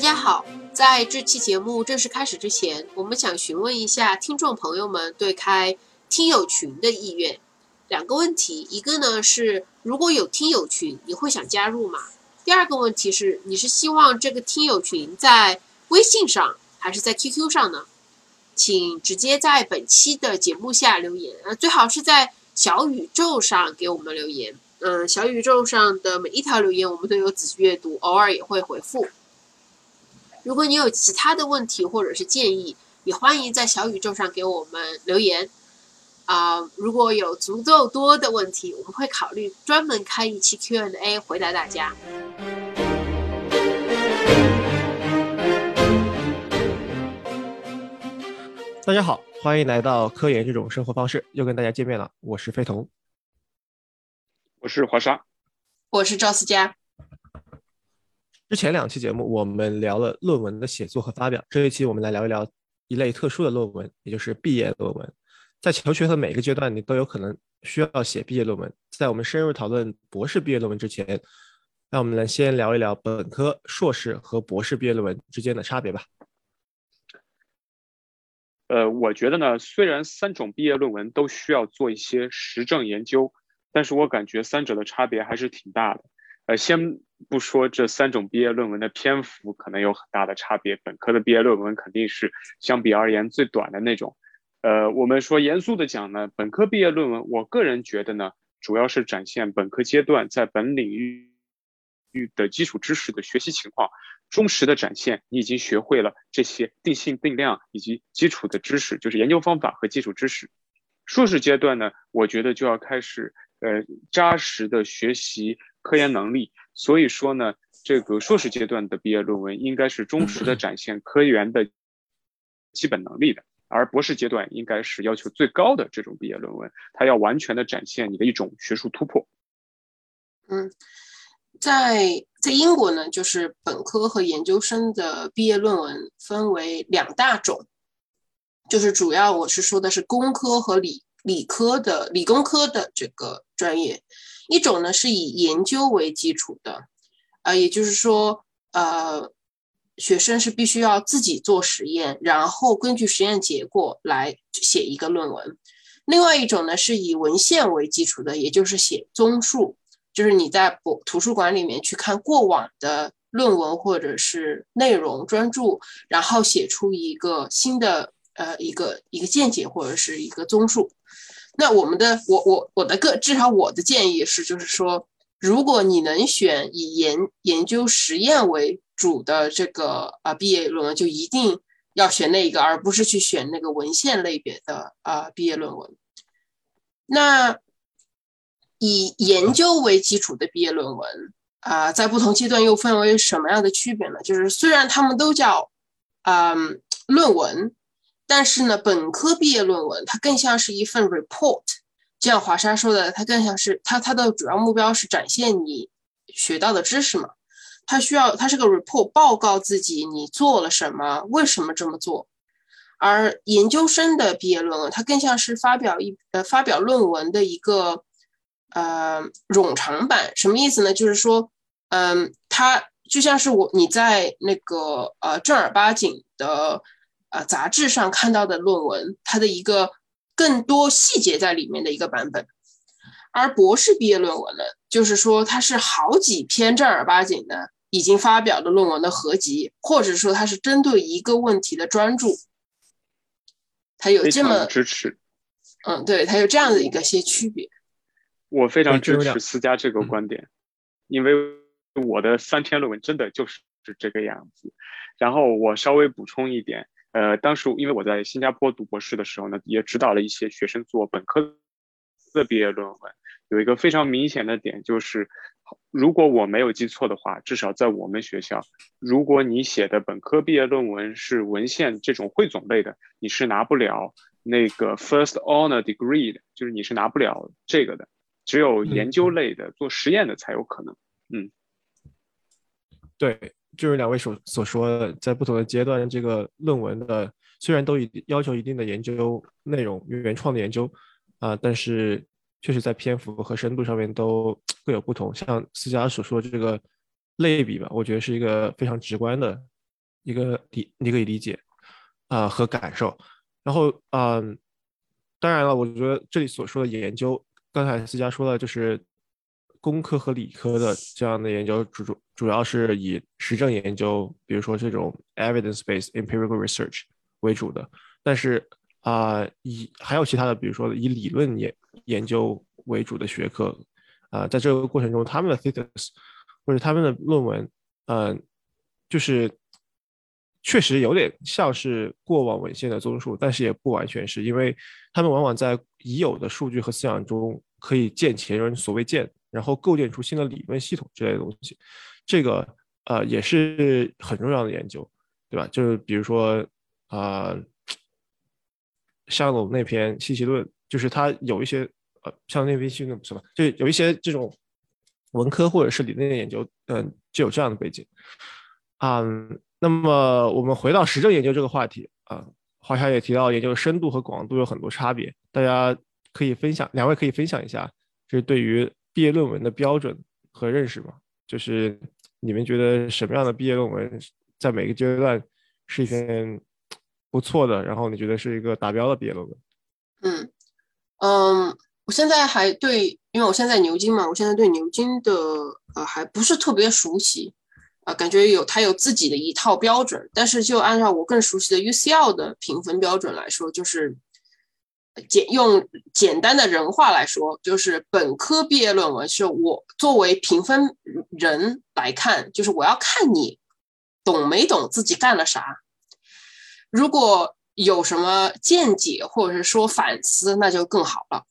大家好，在这期节目正式开始之前，我们想询问一下听众朋友们对开听友群的意愿。两个问题，一个呢是如果有听友群，你会想加入吗？第二个问题是，你是希望这个听友群在微信上还是在 QQ 上呢？请直接在本期的节目下留言，呃，最好是在小宇宙上给我们留言。嗯，小宇宙上的每一条留言我们都有仔细阅读，偶尔也会回复。如果你有其他的问题或者是建议，也欢迎在小宇宙上给我们留言。啊，如果有足够多的问题，我们会考虑专门开一期 Q&A 回答大家。大家好，欢迎来到科研这种生活方式，又跟大家见面了。我是飞童，我是华沙，我是赵思佳。之前两期节目我们聊了论文的写作和发表，这一期我们来聊一聊一类特殊的论文，也就是毕业论文。在求学的每个阶段，你都有可能需要写毕业论文。在我们深入讨论博士毕业论文之前，让我们来先聊一聊本科、硕士和博士毕业论文之间的差别吧。呃，我觉得呢，虽然三种毕业论文都需要做一些实证研究，但是我感觉三者的差别还是挺大的。呃，先不说这三种毕业论文的篇幅可能有很大的差别，本科的毕业论文肯定是相比而言最短的那种。呃，我们说严肃的讲呢，本科毕业论文，我个人觉得呢，主要是展现本科阶段在本领域域的基础知识的学习情况，忠实的展现你已经学会了这些定性定量以及基础的知识，就是研究方法和基础知识。硕士阶段呢，我觉得就要开始呃扎实的学习。科研能力，所以说呢，这个硕士阶段的毕业论文应该是忠实的展现科研的基本能力的，而博士阶段应该是要求最高的这种毕业论文，它要完全的展现你的一种学术突破。嗯，在在英国呢，就是本科和研究生的毕业论文分为两大种，就是主要我是说的是工科和理理科的理工科的这个专业。一种呢是以研究为基础的，呃，也就是说，呃，学生是必须要自己做实验，然后根据实验结果来写一个论文。另外一种呢是以文献为基础的，也就是写综述，就是你在博图书馆里面去看过往的论文或者是内容专著，然后写出一个新的呃一个一个见解或者是一个综述。那我们的我我我的个至少我的建议是，就是说，如果你能选以研研究实验为主的这个啊毕业论文，就一定要选那一个，而不是去选那个文献类别的啊毕业论文。那以研究为基础的毕业论文啊，在不同阶段又分为什么样的区别呢？就是虽然他们都叫嗯论文。但是呢，本科毕业论文它更像是一份 report，就像华沙说的，它更像是它它的主要目标是展现你学到的知识嘛。它需要它是个 report，报告自己你做了什么，为什么这么做。而研究生的毕业论文，它更像是发表一呃发表论文的一个呃冗长版。什么意思呢？就是说，嗯，它就像是我你在那个呃正儿八经的。啊，杂志上看到的论文，它的一个更多细节在里面的一个版本，而博士毕业论文呢，就是说它是好几篇正儿八经的已经发表的论文的合集，或者说它是针对一个问题的专注，它有这么支持，嗯，对，它有这样的一个些区别。我非常支持思佳这个观点，因为我的三篇论文真的就是这个样子。然后我稍微补充一点。呃，当时因为我在新加坡读博士的时候呢，也指导了一些学生做本科的毕业论文。有一个非常明显的点就是，如果我没有记错的话，至少在我们学校，如果你写的本科毕业论文是文献这种汇总类的，你是拿不了那个 first honor degree 的，就是你是拿不了这个的。只有研究类的、做实验的才有可能。嗯，对。就是两位所所说的，在不同的阶段，这个论文的虽然都一要求一定的研究内容、原创的研究啊，但是确实在篇幅和深度上面都 各有不同。像思佳所说的这个类比吧，我觉得是一个非常直观的一个理一个理解啊和感受。然后嗯，当然了，我觉得这里所说的研究，刚才思佳说的，就是工科和理科的这样的研究主主主要是以实证研究，比如说这种 evidence-based empirical research 为主的。但是啊，以还有其他的，比如说以理论研研究为主的学科，啊，在这个过程中，他们的 thesis 或者他们的论文，嗯，就是确实有点像是过往文献的综述，但是也不完全是，因为他们往往在已有的数据和思想中可以见前人所未见，然后构建出新的理论系统之类的东西，这个呃也是很重要的研究，对吧？就是比如说啊。像我们那篇信息论，就是它有一些呃，像那篇信息论什么，就有一些这种文科或者是理论的研究，嗯，就有这样的背景嗯。那么我们回到实证研究这个话题啊，华夏也提到研究深度和广度有很多差别，大家可以分享，两位可以分享一下，就是对于毕业论文的标准和认识吗？就是你们觉得什么样的毕业论文在每个阶段是一篇？不错的，然后你觉得是一个达标的毕业论文？嗯嗯，我现在还对，因为我现在牛津嘛，我现在对牛津的呃还不是特别熟悉，啊，感觉有它有自己的一套标准，但是就按照我更熟悉的 UCL 的评分标准来说，就是简用简单的人话来说，就是本科毕业论文是我作为评分人来看，就是我要看你懂没懂自己干了啥。如果有什么见解或者是说反思，那就更好了。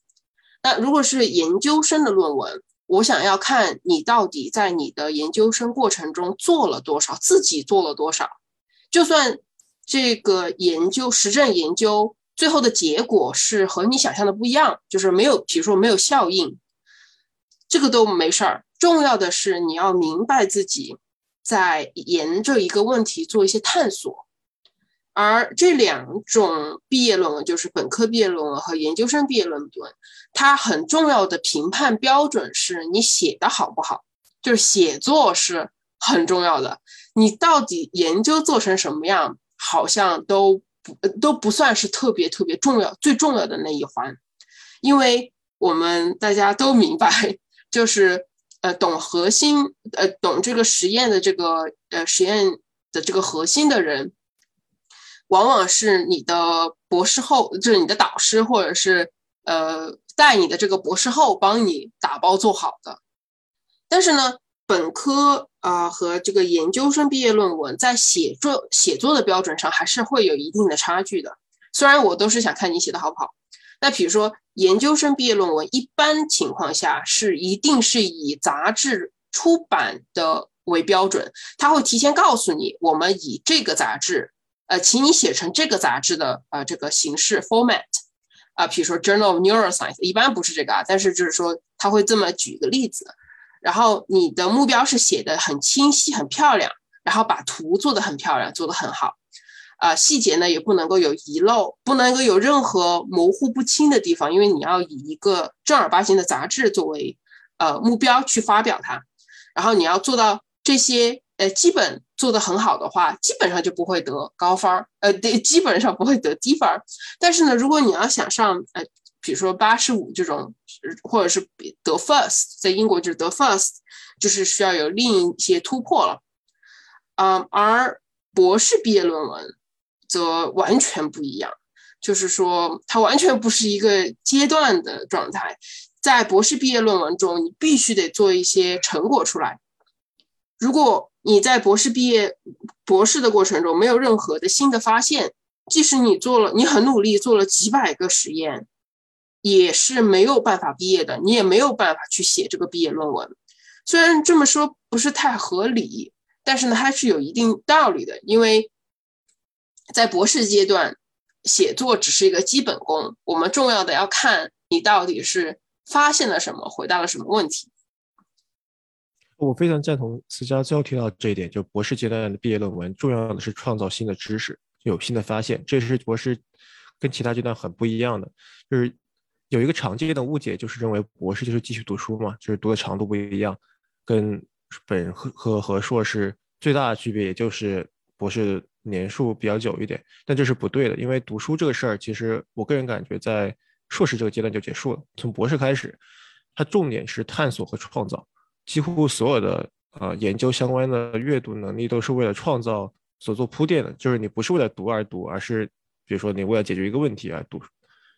那如果是研究生的论文，我想要看你到底在你的研究生过程中做了多少，自己做了多少。就算这个研究实证研究最后的结果是和你想象的不一样，就是没有，比如说没有效应，这个都没事儿。重要的是你要明白自己在沿着一个问题做一些探索。而这两种毕业论文，就是本科毕业论文和研究生毕业论文，它很重要的评判标准是你写的好不好，就是写作是很重要的。你到底研究做成什么样，好像都不都不算是特别特别重要，最重要的那一环，因为我们大家都明白，就是呃懂核心，呃懂这个实验的这个呃实验的这个核心的人。往往是你的博士后，就是你的导师，或者是呃带你的这个博士后帮你打包做好的。但是呢，本科啊和这个研究生毕业论文在写作写作的标准上还是会有一定的差距的。虽然我都是想看你写的好不好。那比如说研究生毕业论文，一般情况下是一定是以杂志出版的为标准，他会提前告诉你，我们以这个杂志。呃，请你写成这个杂志的呃这个形式 format，啊，比如说 Journal of Neuroscience，一般不是这个啊，但是就是说他会这么举个例子，然后你的目标是写的很清晰、很漂亮，然后把图做的很漂亮，做的很好，啊，细节呢也不能够有遗漏，不能够有任何模糊不清的地方，因为你要以一个正儿八经的杂志作为呃目标去发表它，然后你要做到这些。呃，基本做得很好的话，基本上就不会得高分儿，呃，对，基本上不会得低分儿。但是呢，如果你要想上，呃，比如说八十五这种，或者是得 first，在英国就是得 first，就是需要有另一些突破了。啊，而博士毕业论文则完全不一样，就是说它完全不是一个阶段的状态。在博士毕业论文中，你必须得做一些成果出来。如果你在博士毕业、博士的过程中没有任何的新的发现，即使你做了，你很努力做了几百个实验，也是没有办法毕业的。你也没有办法去写这个毕业论文。虽然这么说不是太合理，但是呢，它是有一定道理的。因为在博士阶段，写作只是一个基本功，我们重要的要看你到底是发现了什么，回答了什么问题。我非常赞同思佳最后提到这一点，就博士阶段的毕业论文，重要的是创造新的知识，有新的发现，这是博士跟其他阶段很不一样的。就是有一个常见的误解，就是认为博士就是继续读书嘛，就是读的长度不一样，跟本科和和硕士最大的区别，也就是博士年数比较久一点，但这是不对的，因为读书这个事儿，其实我个人感觉在硕士这个阶段就结束了。从博士开始，它重点是探索和创造，几乎所有的呃研究相关的阅读能力都是为了创造所做铺垫的，就是你不是为了读而读，而是比如说你为了解决一个问题而读。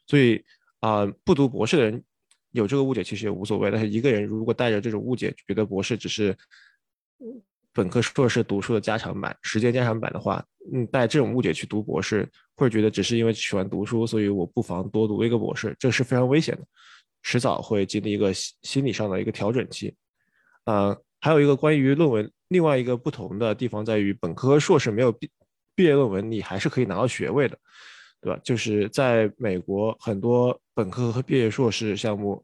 所以啊，不读博士的人有这个误解其实也无所谓，但是一个人如果带着这种误解，觉得博士只是。本科、硕士读书的加长版，时间加长版的话，嗯，带这种误解去读博士，或者觉得只是因为喜欢读书，所以我不妨多读一个博士，这是非常危险的，迟早会经历一个心理上的一个调整期。呃，还有一个关于论文，另外一个不同的地方在于，本科硕士没有毕毕业论文，你还是可以拿到学位的，对吧？就是在美国，很多本科和毕业硕士项目，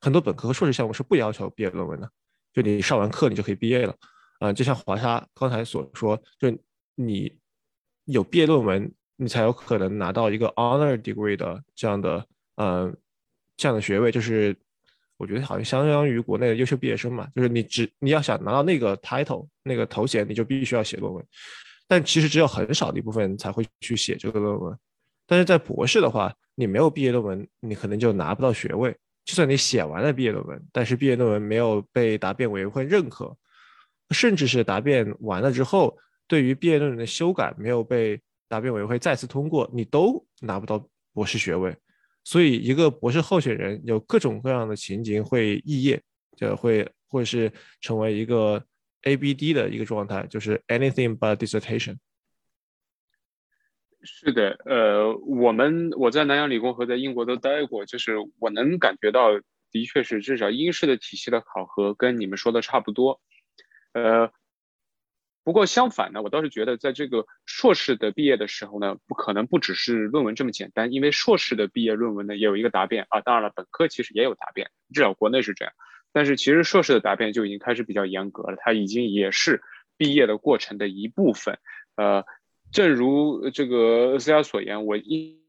很多本科和硕士项目是不要求毕业论文的，就你上完课你就可以毕业了。啊，就像华沙刚才所说，就你有毕业论文，你才有可能拿到一个 honor degree 的这样的，呃，这样的学位，就是我觉得好像相当于国内的优秀毕业生嘛。就是你只你要想拿到那个 title 那个头衔，你就必须要写论文。但其实只有很少的一部分才会去写这个论文。但是在博士的话，你没有毕业论文，你可能就拿不到学位。就算你写完了毕业论文，但是毕业论文没有被答辩委员会认可。甚至是答辩完了之后，对于毕业论文的修改没有被答辩委员会再次通过，你都拿不到博士学位。所以，一个博士候选人有各种各样的情景会肄业，就会或者是成为一个 ABD 的一个状态，就是 anything but dissertation。是的，呃，我们我在南洋理工和在英国都待过，就是我能感觉到，的确是至少英式的体系的考核跟你们说的差不多。呃，不过相反呢，我倒是觉得，在这个硕士的毕业的时候呢，不可能不只是论文这么简单，因为硕士的毕业论文呢也有一个答辩啊。当然了，本科其实也有答辩，至少国内是这样。但是其实硕士的答辩就已经开始比较严格了，它已经也是毕业的过程的一部分。呃，正如这个 C R 所言，我印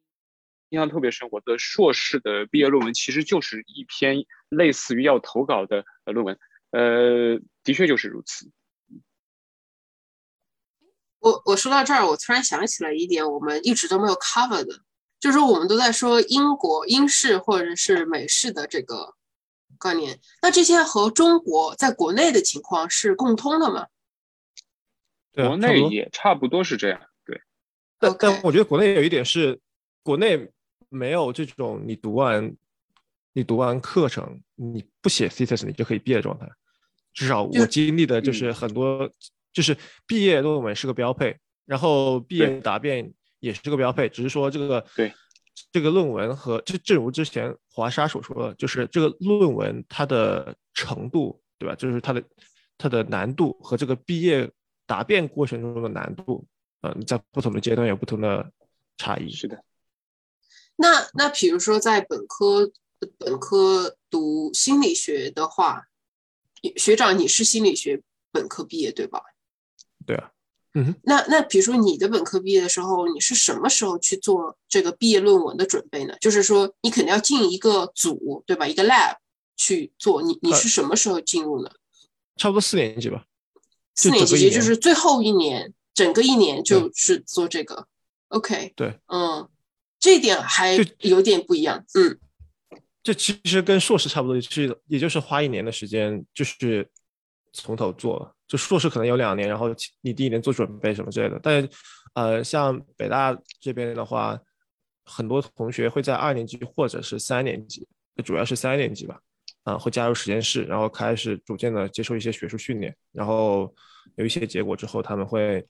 印象特别深，我的硕士的毕业论文其实就是一篇类似于要投稿的论文。呃，的确就是如此。我我说到这儿，我突然想起来一点，我们一直都没有 cover 的，就是我们都在说英国英式或者是美式的这个概念，那这些和中国在国内的情况是共通的吗？国内也差不多是这样，对。但但我觉得国内有一点是，国内没有这种你读完你读完课程你不写 thesis 你就可以毕业的状态。至少我经历的就是很多，就是毕业论文是个标配，然后毕业答辩也是个标配，只是说这个对这个论文和就正如之前华沙所说的，就是这个论文它的程度，对吧？就是它的它的难度和这个毕业答辩过程中的难度，嗯，在不同的阶段有不同的差异。是的。那那比如说在本科本科读心理学的话。学长，你是心理学本科毕业对吧？对啊，嗯，那那比如说你的本科毕业的时候，你是什么时候去做这个毕业论文的准备呢？就是说你肯定要进一个组对吧？一个 lab 去做，你你是什么时候进入呢？差不多四年级吧。四年级就是最后一年，整个一年就是做这个。OK，对，嗯，这点还有点不一样，嗯。这其实跟硕士差不多，是也就是花一年的时间，就是从头做。就硕士可能有两年，然后你第一年做准备什么之类的。但呃，像北大这边的话，很多同学会在二年级或者是三年级，主要是三年级吧，啊，会加入实验室，然后开始逐渐的接受一些学术训练，然后有一些结果之后，他们会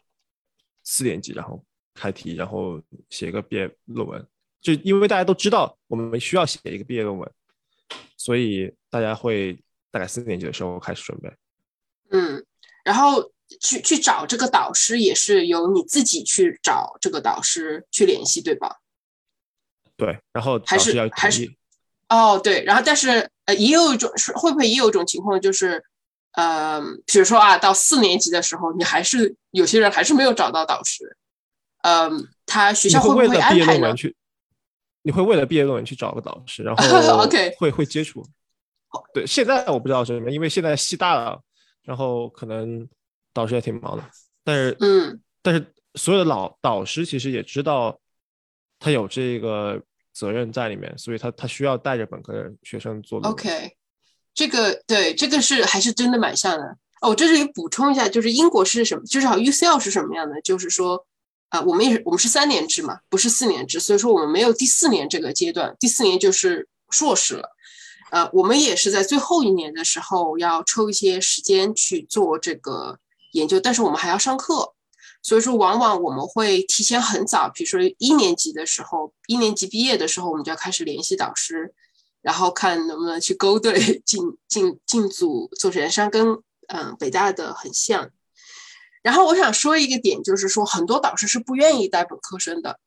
四年级然后开题，然后写一个毕业论文。就因为大家都知道我们需要写一个毕业论文，所以大家会大概四年级的时候开始准备。嗯，然后去去找这个导师也是由你自己去找这个导师去联系，对吧？对，然后还是还是哦，对，然后但是呃，也有一种是会不会也有一种情况就是，呃，比如说啊，到四年级的时候，你还是有些人还是没有找到导师，嗯，他学校会不会安排呢？你会为了毕业论文去找个导师，然 后会会接触。对，现在我不知道是因为现在系大了，然后可能导师也挺忙的。但是，嗯，但是所有的老导师其实也知道他有这个责任在里面，所以他他需要带着本科的学生做。OK，这个对这个是还是真的蛮像的。哦，这里补充一下，就是英国是什么？就是好 UCL 是什么样的？就是说，啊，我们也是我们是三年制嘛，不是四年制，所以说我们没有第四年这个阶段，第四年就是硕士了。呃，我们也是在最后一年的时候要抽一些时间去做这个研究，但是我们还要上课，所以说往往我们会提前很早，比如说一年级的时候，一年级毕业的时候，我们就要开始联系导师，然后看能不能去勾兑进进进组做实验，上跟。嗯，北大的很像。然后我想说一个点，就是说很多导师是不愿意带本科生的，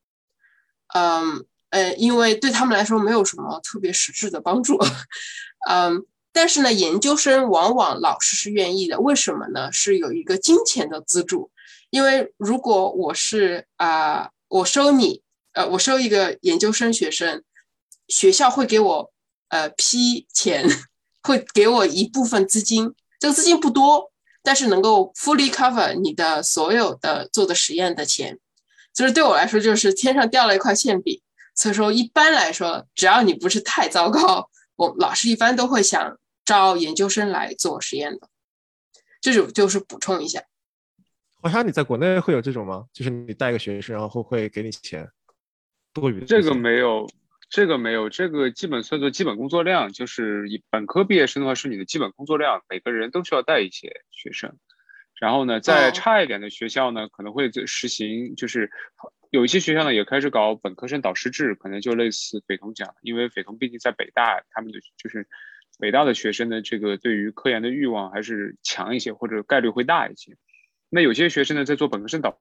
嗯呃，因为对他们来说没有什么特别实质的帮助。嗯，但是呢，研究生往往老师是愿意的，为什么呢？是有一个金钱的资助。因为如果我是啊，我收你，呃，我收一个研究生学生，学校会给我呃批钱，会给我一部分资金。这个资金不多，但是能够 fully cover 你的所有的做的实验的钱，就是对我来说就是天上掉了一块馅饼。所以说一般来说，只要你不是太糟糕，我老师一般都会想招研究生来做实验的。这种就是补充一下。好像，你在国内会有这种吗？就是你带个学生，然后会给你钱，多余的？这个没有。这个没有，这个基本算作基本工作量，就是以本科毕业生的话是你的基本工作量，每个人都需要带一些学生。然后呢，再差一点的学校呢，可能会实行，就是有一些学校呢也开始搞本科生导师制，可能就类似北同讲，因为北同毕竟在北大，他们的就是北大的学生的这个对于科研的欲望还是强一些，或者概率会大一些。那有些学生呢在做本科生导。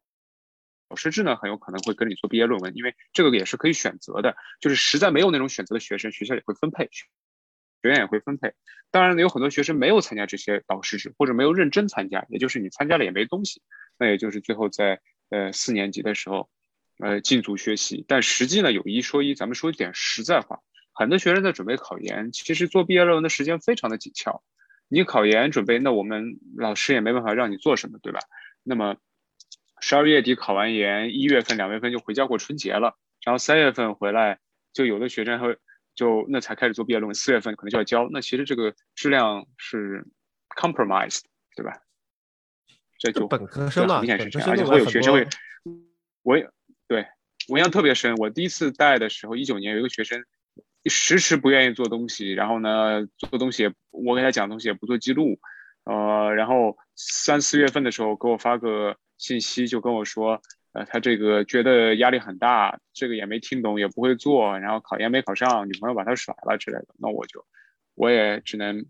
导师制呢，很有可能会跟你做毕业论文，因为这个也是可以选择的。就是实在没有那种选择的学生，学校也会分配，学院也会分配。当然呢，有很多学生没有参加这些导师制，或者没有认真参加，也就是你参加了也没东西。那也就是最后在呃四年级的时候，呃进组学习。但实际呢，有一说一，咱们说一点实在话，很多学生在准备考研，其实做毕业论文的时间非常的紧俏。你考研准备，那我们老师也没办法让你做什么，对吧？那么。十二月底考完研，一月份、两月份就回家过春节了，然后三月份回来，就有的学生会就那才开始做毕业论文，四月份可能就要交，那其实这个质量是 compromised，对吧？这就本科生嘛，明显是这样，而且会有学生会，我也对我印象特别深，我第一次带的时候，一九年有一个学生，迟迟不愿意做东西，然后呢，做东西也我给他讲东西也不做记录，呃，然后三四月份的时候给我发个。信息就跟我说，呃，他这个觉得压力很大，这个也没听懂，也不会做，然后考研没考上，女朋友把他甩了之类的。那我就，我也只能，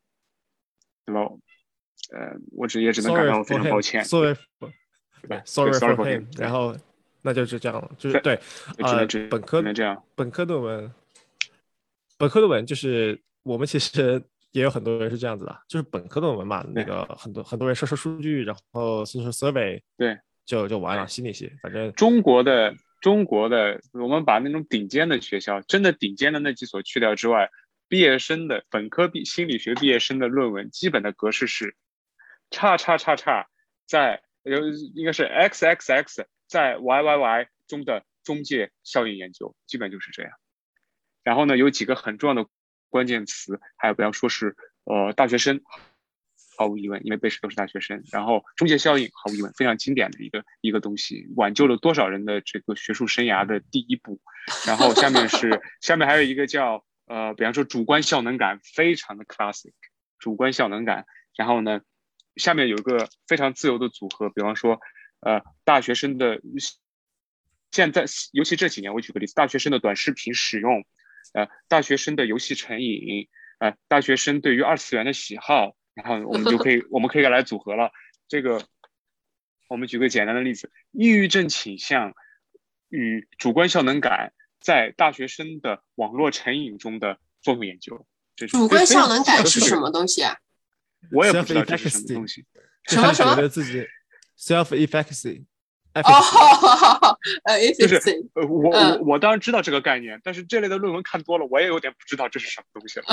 对吧？呃，我只也只能感到非常抱歉。Sorry，对，Sorry for him。然后那就是这样了，就是对，呃，本科能这样，本科论文，本科论文就是我们其实。也有很多人是这样子的，就是本科论文嘛，那个很多很多人收收数据，然后做做 survey，对，就就完了。心理学，反正中国的中国的，我们把那种顶尖的学校，真的顶尖的那几所去掉之外，毕业生的本科毕心理学毕业生的论文，基本的格式是，叉叉叉叉在有应该是 x x x 在 y y y 中的中介效应研究，基本就是这样。然后呢，有几个很重要的。关键词还有不要说是呃大学生，毫无疑问，因为背试都是大学生。然后中介效应毫无疑问非常经典的一个一个东西，挽救了多少人的这个学术生涯的第一步。然后下面是下面还有一个叫呃，比方说主观效能感，非常的 classic，主观效能感。然后呢，下面有一个非常自由的组合，比方说呃大学生的现在尤其这几年，我举个例子，大学生的短视频使用。呃，大学生的游戏成瘾，呃，大学生对于二次元的喜好，然后我们就可以，我们可以来组合了。这个，我们举个简单的例子：抑郁症倾向与主观效能感在大学生的网络成瘾中的作用研究。主观效能感是什么东西啊？我也不知道这是什么东西。什么 什么？自己 self efficacy。哦，呃就是呃，我我嗯我当然知道这个概念，但是这类的论文看多了，我也有点不知道这是什么东西了。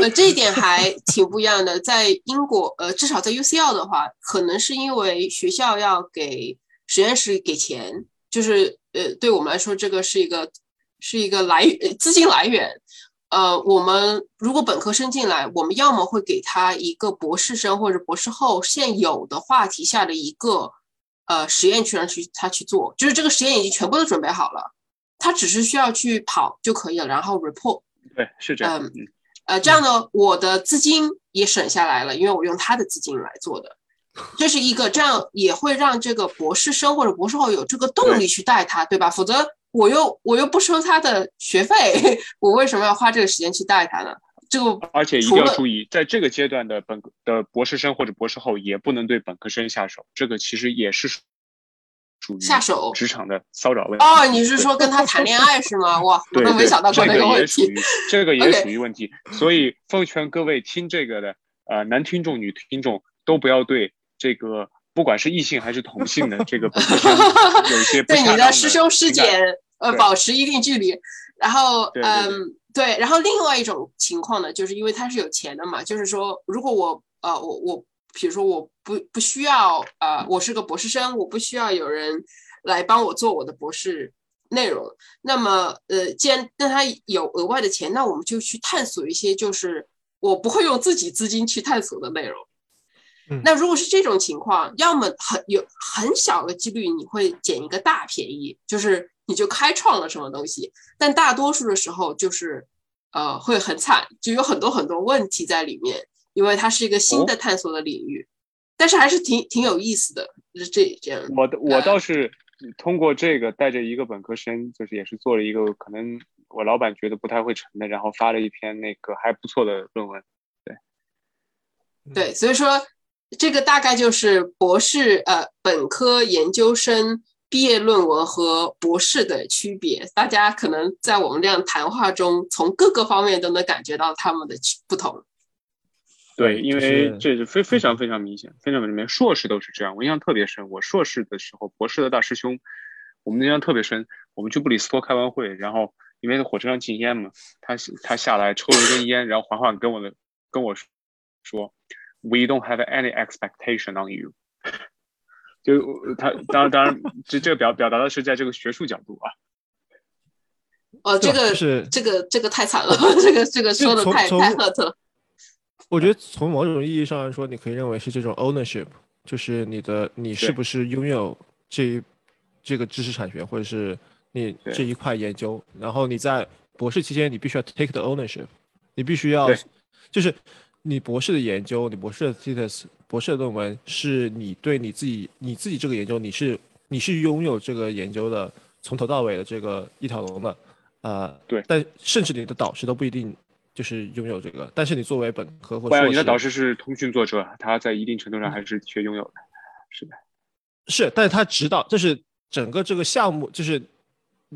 呃，这一点还挺不一样的。在英国，呃，至少在 UCL 的话，可能是因为学校要给实验室给钱，就是呃，对我们来说，这个是一个是一个来呃资金来源。呃，我们如果本科生进来，我们要么会给他一个博士生或者博士后现有的话题下的一个呃实验去让去他去做，就是这个实验已经全部都准备好了，他只是需要去跑就可以了，然后 report。对，是这样。嗯嗯，呃，这样呢，我的资金也省下来了，因为我用他的资金来做的，这是一个，这样也会让这个博士生或者博士后有这个动力去带他，对吧？否则我又我又不收他的学费，我为什么要花这个时间去带他呢？这个而且一定要注意，在这个阶段的本科的博士生或者博士后也不能对本科生下手，这个其实也是属于下手职场的骚扰问题。哦，你是说跟他谈恋爱是吗？哇，我没想到这个问题。也属于这个也属于问题，所以奉劝各位听这个的呃男听众、女听众都不要对这个不管是异性还是同性的这个本科生 有一些不对你的师兄师姐呃保持一定距离。然后嗯，对，然后另外一种情况呢，就是因为他是有钱的嘛，就是说如果我呃我我比如说我不不需要呃我是个博士生，我不需要有人来帮我做我的博士内容，那么呃既然那他有额外的钱，那我们就去探索一些就是我不会用自己资金去探索的内容。嗯那如果是这种情况，要么很有很小的几率你会捡一个大便宜，就是你就开创了什么东西，但大多数的时候就是呃会很惨，就有很多很多问题在里面，因为它是一个新的探索的领域，但是还是挺挺有意思的，就是这这样。我的我倒是通过这个带着一个本科生，就是也是做了一个可能我老板觉得不太会成的，然后发了一篇那个还不错的论文。对，所以说这个大概就是博士呃本科研究生毕业论文和博士的区别。大家可能在我们这样谈话中，从各个方面都能感觉到他们的不同。对，因为这是非非常非常明显，非常明显，硕士都是这样。我印象特别深，我硕士的时候，博士的大师兄，我们印象特别深。我们去布里斯托开完会，然后因为火车上禁烟嘛，他他下来抽了一根烟，然后缓缓跟我的跟我说，We don't have any expectation on you 就他当然当然，这这个表表达的是在这个学术角度啊。哦，这个、是。这个这个太惨了，这个这个说的太太 hurt 了。我觉得从某种意义上来说，你可以认为是这种 ownership，就是你的你是不是拥有这一这个知识产权，或者是你这一块研究，然后你在博士期间你必须要 take the ownership，你必须要就是你博士的研究，你博士的 thesis，博士的论文是你对你自己你自己这个研究你是你是拥有这个研究的从头到尾的这个一条龙的，呃，对但甚至你的导师都不一定就是拥有这个，但是你作为本科或不然硕士，你的导师是通讯作者，他在一定程度上还是的确拥有的。是的，是，但是他指导，就是整个这个项目，就是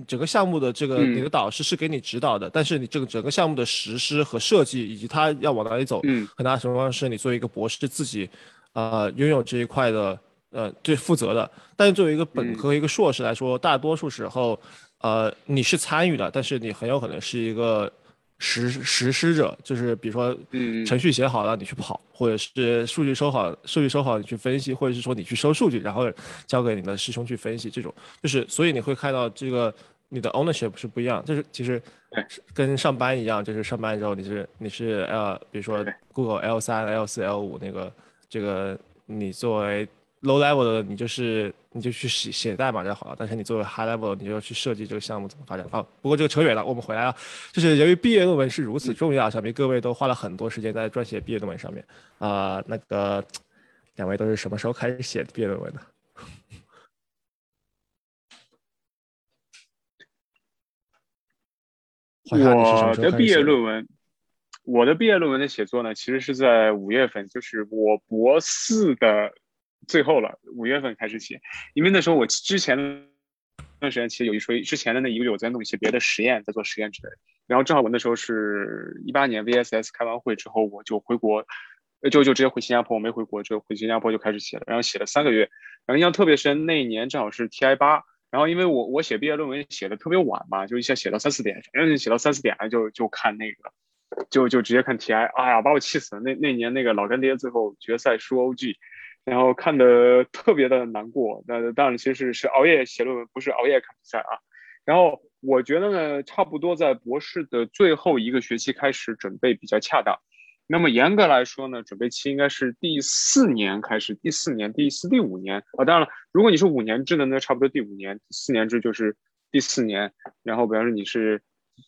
整个项目的这个、嗯。你的导师是给你指导的，但是你这个整个项目的实施和设计以及他要往哪里走，嗯，很大程度上是你作为一个博士自己，呃，拥有这一块的，呃，对负责的。但是作为一个本嗯。科、一个硕士来说，大多数时候，呃，你是参与的，但是你很有可能是一个实实施者，就是比如说，嗯程序写好了你去跑，或者是数据收好，数据收好你去分析，或者是说你去收数据，然后交给你的师兄去分析，这种。就是，所以你会看到这个你的 ownership 是不一样，就是其实对跟上班一样，就是上班之后你是你是呃，比如说 Google L 三、L 四、L 五那个这个你作为 low level 的，你就是你就去写写代码就好了。但是你作为 high level，你就要去设计这个项目怎么发展。好，不过这个扯远了，我们回来啊，就是由于毕业论文是如此重要，想必各位都花了很多时间在撰写毕业论文上面啊、那个两位都是什么时候开始写毕业论文 的？我的毕业论文，我的毕业论文的写作呢，其实是在五月份，就是我博四的最后了，五月份开始写。因为那时候我之前那段时间其实有一说一，之前的那一个月我在弄一些别的实验，在做实验之类的。然后正好我那时候是一八年 VSS 开完会之后，我就回国就就直接回新加坡，我没回国，就回新加坡就开始写了，然后写了三个月，然后印象特别深，那一年正好是 TI 八，然后因为我我写毕业论文写的特别晚嘛，就一下写到三四点，反正写到三四点了就就看那个，就就直接看 TI，哎呀把我气死了，那那年那个老干爹最后决赛输 OG，然后看的特别的难过，那当然其实是熬夜写论文，不是熬夜看比赛啊，然后我觉得呢，差不多在博士的最后一个学期开始准备比较恰当。那么严格来说呢，准备期应该是第四年开始，第四年、第四、第五年啊。当然了，如果你是五年制的，那差不多第五年；四年制就是第四年。然后，比方说你是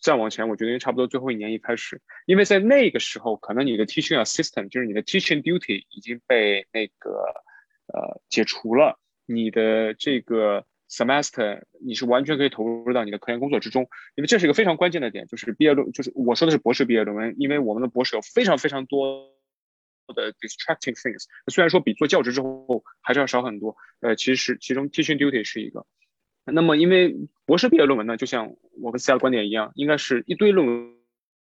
再往前，我觉得差不多最后一年一开始，因为在那个时候，可能你的 teaching assistant 就是你的 teaching duty 已经被那个呃解除了，你的这个。semester，你是完全可以投入到你的科研工作之中，因为这是一个非常关键的点，就是毕业论，就是我说的是博士毕业论文，因为我们的博士有非常非常多的 distracting things，虽然说比做教职之后还是要少很多，呃，其实其中 teaching duty 是一个。那么因为博士毕业论文呢，就像我跟思佳的观点一样，应该是一堆论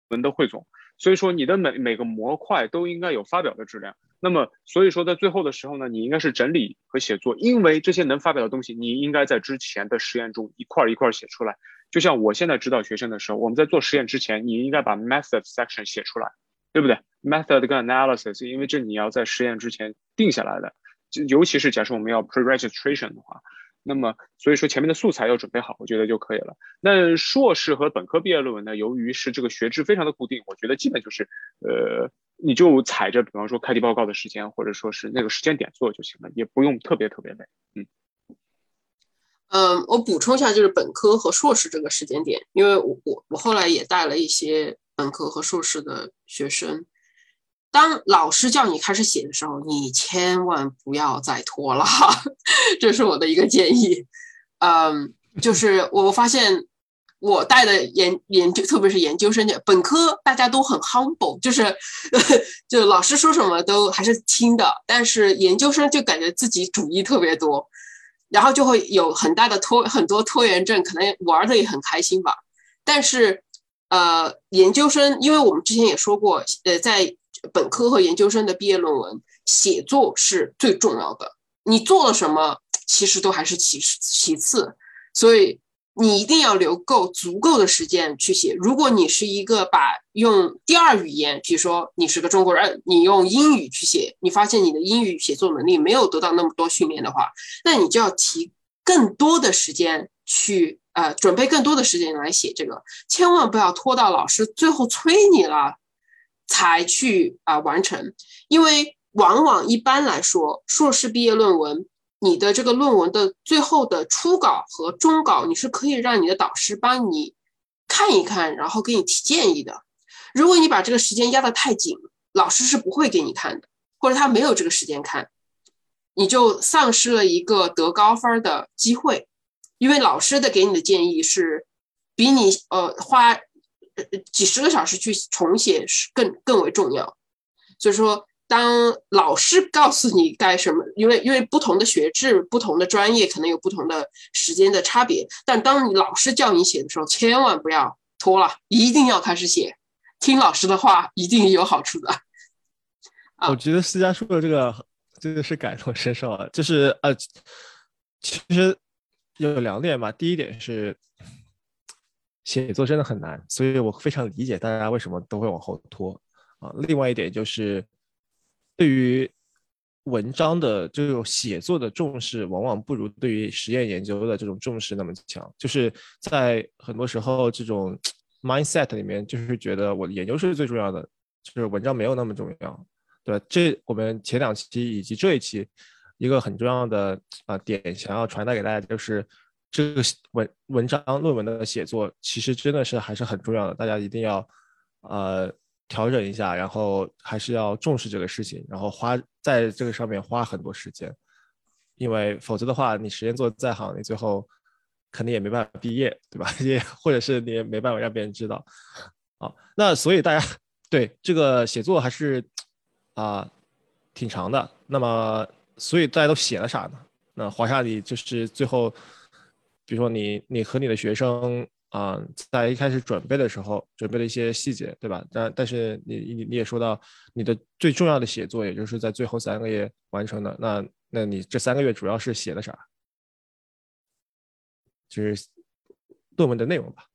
文的汇总，所以说你的每每个模块都应该有发表的质量。那么，所以说在最后的时候呢，你应该是整理和写作，因为这些能发表的东西，你应该在之前的实验中一块一块写出来。就像我现在指导学生的时候，我们在做实验之前，你应该把 method section 写出来，对不对？method 跟 analysis，因为这你要在实验之前定下来的，就尤其是假设我们要 pre-registration 的话。那么，所以说前面的素材要准备好，我觉得就可以了。那硕士和本科毕业论文呢？由于是这个学制非常的固定，我觉得基本就是，呃，你就踩着，比方说开题报告的时间，或者说是那个时间点做就行了，也不用特别特别累。嗯，嗯，我补充一下，就是本科和硕士这个时间点，因为我我我后来也带了一些本科和硕士的学生。当老师叫你开始写的时候，你千万不要再拖了，这是我的一个建议。嗯，就是我发现我带的研研究，特别是研究生本科，大家都很 humble，就是 就老师说什么都还是听的，但是研究生就感觉自己主意特别多，然后就会有很大的拖很多拖延症，可能玩的也很开心吧。但是呃，研究生，因为我们之前也说过，呃，在本科和研究生的毕业论文写作是最重要的，你做了什么其实都还是其其次，所以你一定要留够足够的时间去写。如果你是一个把用第二语言，比如说你是个中国人，你用英语去写，你发现你的英语写作能力没有得到那么多训练的话，那你就要提更多的时间去呃准备更多的时间来写这个，千万不要拖到老师最后催你了。才去啊完成，因为往往一般来说，硕士毕业论文，你的这个论文的最后的初稿和终稿，你是可以让你的导师帮你看一看，然后给你提建议的。如果你把这个时间压得太紧，老师是不会给你看的，或者他没有这个时间看，你就丧失了一个得高分的机会，因为老师的给你的建议是比你呃花。几十个小时去重写是更更为重要，所以说，当老师告诉你该什么，因为因为不同的学制、不同的专业可能有不同的时间的差别，但当你老师叫你写的时候，千万不要拖了，一定要开始写，听老师的话一定有好处的。我觉得思佳说的这个真的是感同身受啊，就是呃，其实有两点吧，第一点是。写作真的很难，所以我非常理解大家为什么都会往后拖啊。另外一点就是，对于文章的这种写作的重视，往往不如对于实验研究的这种重视那么强。就是在很多时候，这种 mindset 里面，就是觉得我的研究是最重要的，就是文章没有那么重要，对吧？这我们前两期以及这一期一个很重要的啊点，想要传达给大家就是。这个文文章论文的写作其实真的是还是很重要的，大家一定要呃调整一下，然后还是要重视这个事情，然后花在这个上面花很多时间，因为否则的话，你实验做的再好，你最后肯定也没办法毕业，对吧？也或者是你也没办法让别人知道。好，那所以大家对这个写作还是啊挺长的。那么所以大家都写了啥呢？那华夏里就是最后。比如说你，你和你的学生啊，在一开始准备的时候准备了一些细节，对吧？但但是你你你也说到你的最重要的写作，也就是在最后三个月完成的。那那你这三个月主要是写的啥？就是论文的内容吧。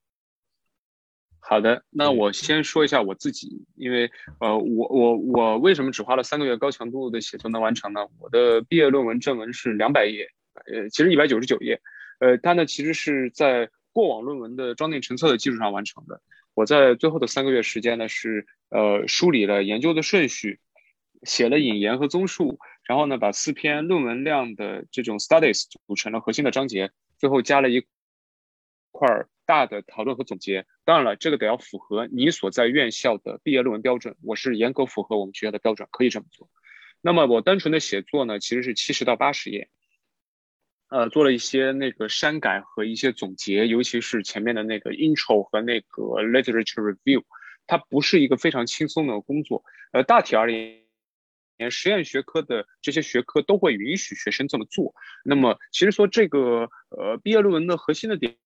好的，那我先说一下我自己，因为呃，我我我为什么只花了三个月高强度的写作能完成呢？我的毕业论文正文是两百页，呃，其实一百九十九页，呃，它呢其实是在过往论文的装订成册的基础上完成的。我在最后的三个月时间呢，是呃梳理了研究的顺序，写了引言和综述，然后呢把四篇论文量的这种 studies 组成了核心的章节，最后加了一块。大的讨论和总结，当然了，这个得要符合你所在院校的毕业论文标准。我是严格符合我们学校的标准，可以这么做。那么我单纯的写作呢，其实是七十到八十页，呃，做了一些那个删改和一些总结，尤其是前面的那个 intro 和那个 literature review，它不是一个非常轻松的工作。呃，大体而言，实验学科的这些学科都会允许学生这么做。那么，其实说这个呃毕业论文的核心的点。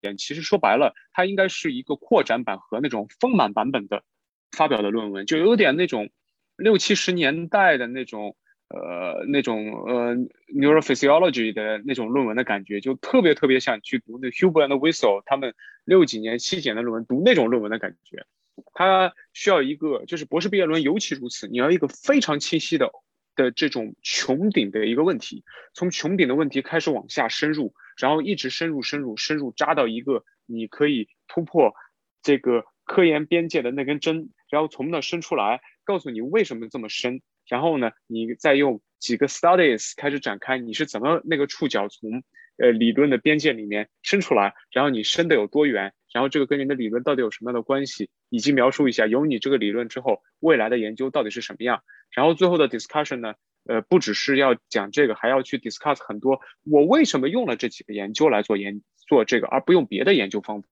点其实说白了，它应该是一个扩展版和那种丰满版本的发表的论文，就有点那种六七十年代的那种呃那种呃 neurophysiology 的那种论文的感觉，就特别特别想去读那 Huber and Whistle 他们六几年七几年的论文，读那种论文的感觉。它需要一个，就是博士毕业论文尤其如此，你要一个非常清晰的的这种穹顶的一个问题，从穹顶的问题开始往下深入。然后一直深入、深入、深入，扎到一个你可以突破这个科研边界的那根针，然后从那伸出来，告诉你为什么这么深。然后呢，你再用几个 studies 开始展开，你是怎么那个触角从呃理论的边界里面伸出来，然后你伸的有多远，然后这个跟你的理论到底有什么样的关系，以及描述一下有你这个理论之后，未来的研究到底是什么样。然后最后的 discussion 呢？呃，不只是要讲这个，还要去 discuss 很多。我为什么用了这几个研究来做研做这个，而不用别的研究方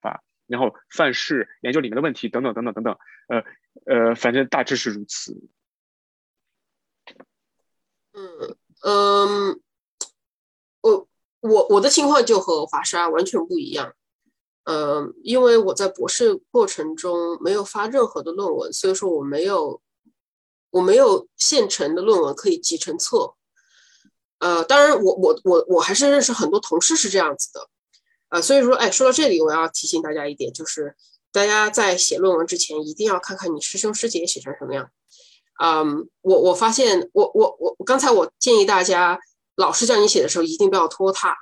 法？然后范式研究里面的问题等等等等等等。呃呃，反正大致是如此。嗯嗯，我我我的情况就和华沙完全不一样。嗯，因为我在博士过程中没有发任何的论文，所以说我没有。我没有现成的论文可以集成册，呃，当然，我我我我还是认识很多同事是这样子的，呃，所以说，哎，说到这里，我要提醒大家一点，就是大家在写论文之前，一定要看看你师兄师姐写成什么样。嗯，我我发现，我我我刚才我建议大家，老师叫你写的时候，一定不要拖沓，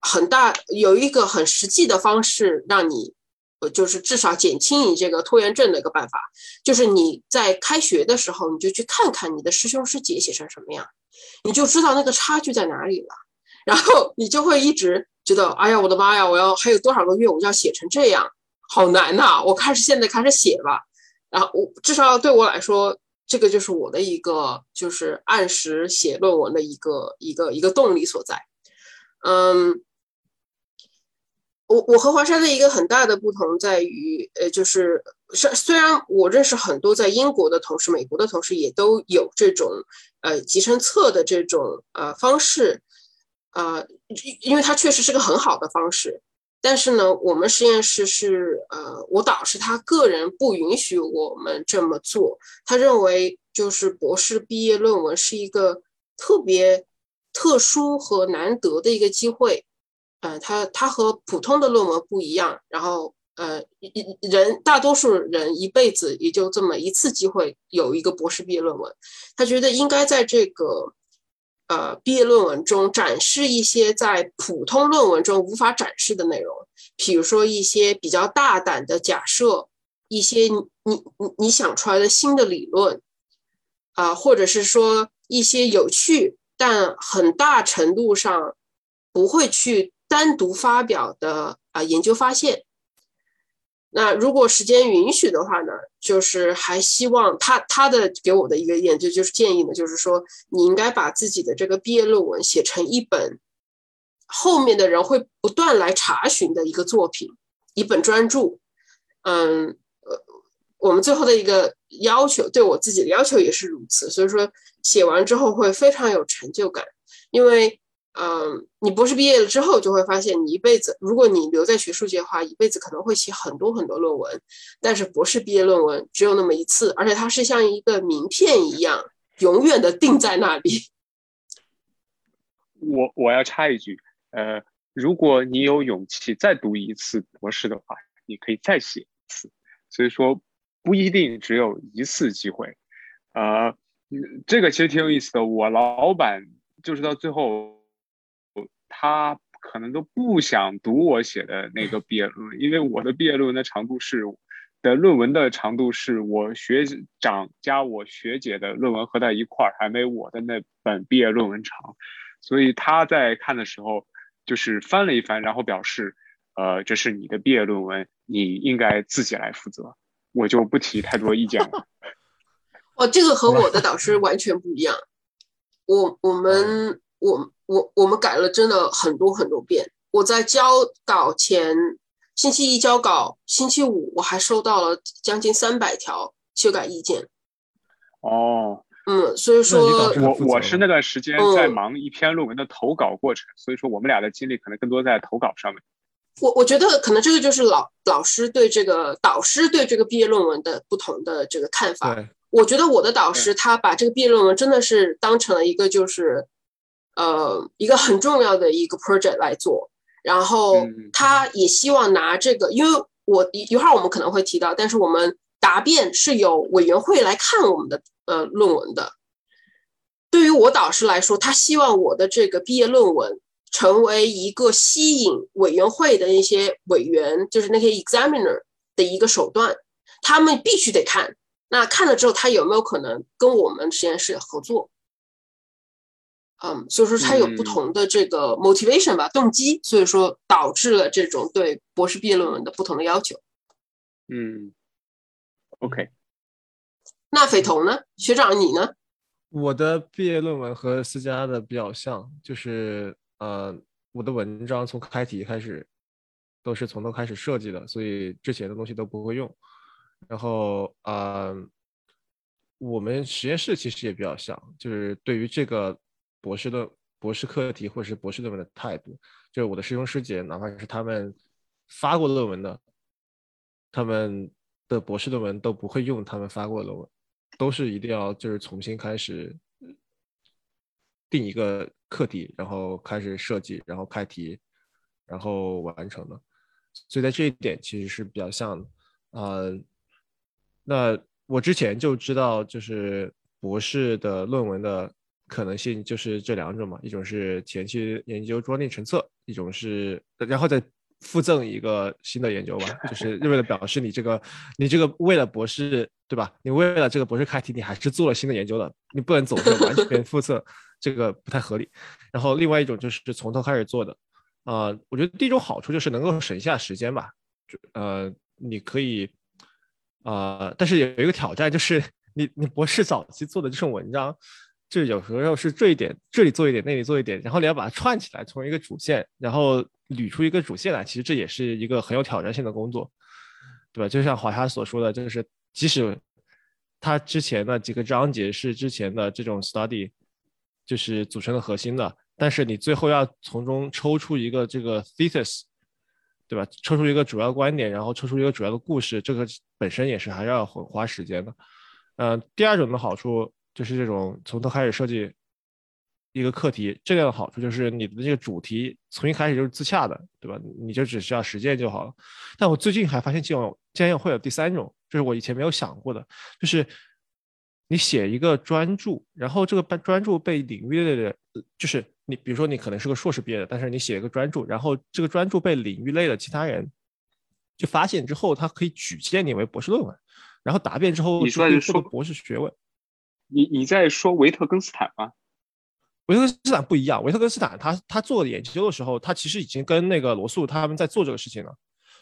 很大有一个很实际的方式让你。呃，就是至少减轻你这个拖延症的一个办法，就是你在开学的时候，你就去看看你的师兄师姐写成什么样，你就知道那个差距在哪里了。然后你就会一直觉得，哎呀，我的妈呀，我要还有多少个月我就要写成这样，好难呐！我开始现在开始写吧。然后我至少对我来说，这个就是我的一个就是按时写论文的一个一个一个动力所在。嗯。我我和华山的一个很大的不同在于，呃，就是虽虽然我认识很多在英国的同事、美国的同事也都有这种呃集成册的这种呃方式，啊，因为它确实是个很好的方式。但是呢，我们实验室是呃，我导师他个人不允许我们这么做，他认为就是博士毕业论文是一个特别特殊和难得的一个机会。嗯，他他和普通的论文不一样，然后呃，人大多数人一辈子也就这么一次机会有一个博士毕业论文，他觉得应该在这个呃毕业论文中展示一些在普通论文中无法展示的内容，比如说一些比较大胆的假设，一些你你你想出来的新的理论，啊，或者是说一些有趣但很大程度上不会去。单独发表的啊研究发现，那如果时间允许的话呢，就是还希望他他的给我的一个研究就是建议呢，就是说你应该把自己的这个毕业论文写成一本后面的人会不断来查询的一个作品，一本专著。嗯，呃，我们最后的一个要求，对我自己的要求也是如此，所以说写完之后会非常有成就感，因为。嗯，你博士毕业了之后，就会发现你一辈子，如果你留在学术界的话，一辈子可能会写很多很多论文，但是博士毕业论文只有那么一次，而且它是像一个名片一样，永远的定在那里。我我要插一句，呃，如果你有勇气再读一次博士的话，你可以再写一次，所以说不一定只有一次机会，呃，这个其实挺有意思的。我老板就是到最后。他可能都不想读我写的那个毕业论文，因为我的毕业论文的长度是的论文的长度是我学长加我学姐的论文合在一块儿，还没我的那本毕业论文长，所以他在看的时候就是翻了一翻，然后表示，呃，这是你的毕业论文，你应该自己来负责，我就不提太多意见了。哦，这个和我的导师完全不一样，我我们。我我我们改了真的很多很多遍。我在交稿前星期一交稿，星期五我还收到了将近三百条修改意见。哦，嗯，所以说，我我是那段时间在忙一篇论文的投稿过程，所以说我们俩的精力可能更多在投稿上面。我我觉得可能这个就是老老师对这个导师对这个毕业论文的不同的这个看法。我觉得我的导师他把这个毕业论文真的是当成了一个就是。呃，一个很重要的一个 project 来做，然后他也希望拿这个，因为我一一会儿我们可能会提到，但是我们答辩是有委员会来看我们的呃论文的。对于我导师来说，他希望我的这个毕业论文成为一个吸引委员会的那些委员，就是那些 examiner 的一个手段，他们必须得看。那看了之后，他有没有可能跟我们实验室合作？嗯，所以说他有不同的这个 motivation 吧，动机，所以说导致了这种对博士毕业论文的不同的要求。嗯，OK。那斐彤呢？学长你呢？我的毕业论文和思佳的比较像，就是呃，我的文章从开题开始都是从头开始设计的，所以之前的东西都不会用。然后呃，我们实验室其实也比较像，就是对于这个。博士论博士课题或者是博士论文的态度，就是我的师兄师姐，哪怕是他们发过论文的，他们的博士论文都不会用他们发过的论文，都是一定要就是重新开始定一个课题，然后开始设计，然后开题，然后完成的。所以在这一点其实是比较像的。呃，那我之前就知道，就是博士的论文的。可能性就是这两种嘛，一种是前期研究装订成册，一种是然后再附赠一个新的研究吧，就是为了表示你这个你这个为了博士对吧？你为了这个博士开题，你还是做了新的研究的，你不能总是完全复测，这个不太合理。然后另外一种就是从头开始做的，啊，我觉得第一种好处就是能够省下时间吧，就呃你可以啊，但是有一个挑战就是 你你博士早期做的这种文章。就有时候是这一点，这里做一点，那里做一点，然后你要把它串起来，从一个主线，然后捋出一个主线来。其实这也是一个很有挑战性的工作，对吧？就像华沙所说的，就是即使他之前的几个章节是之前的这种 study，就是组成的核心的，但是你最后要从中抽出一个这个 thesis，对吧？抽出一个主要观点，然后抽出一个主要的故事，这个本身也是还是要很花时间的。嗯，第二种的好处。就是这种从头开始设计一个课题，这样的好处就是你的这个主题从一开始就是自洽的，对吧？你就只需要实践就好了。但我最近还发现，竟有竟然会有第三种，就是我以前没有想过的，就是你写一个专著，然后这个专专著被领域类的，就是你比如说你可能是个硕士毕业的，但是你写一个专著，然后这个专著被领域类的其他人就发现之后，他可以举荐你为博士论文，然后答辩之后就可以获得博士学位。你你在说维特根斯坦吗？维特根斯坦不一样，维特根斯坦他他做研究的时候，他其实已经跟那个罗素他们在做这个事情了，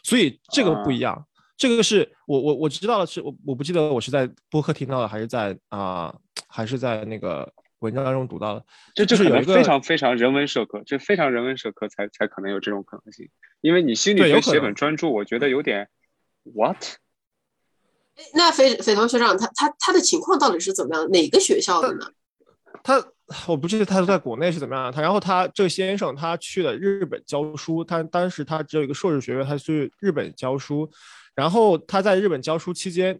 所以这个不一样。这个是我我我知道的是我我不记得我是在播客听到的，还是在啊还是在那个文章当中读到的。这就是有一个非常非常人文社科，这非常人文社科才才可能有这种可能性。因为你心理学写本专著，我觉得有点 what。那斐斐同学长他他他的情况到底是怎么样？哪个学校的呢？他我不记得他是在国内是怎么样。他然后他这个先生他去了日本教书，他当时他只有一个硕士学位，他去日本教书。然后他在日本教书期间，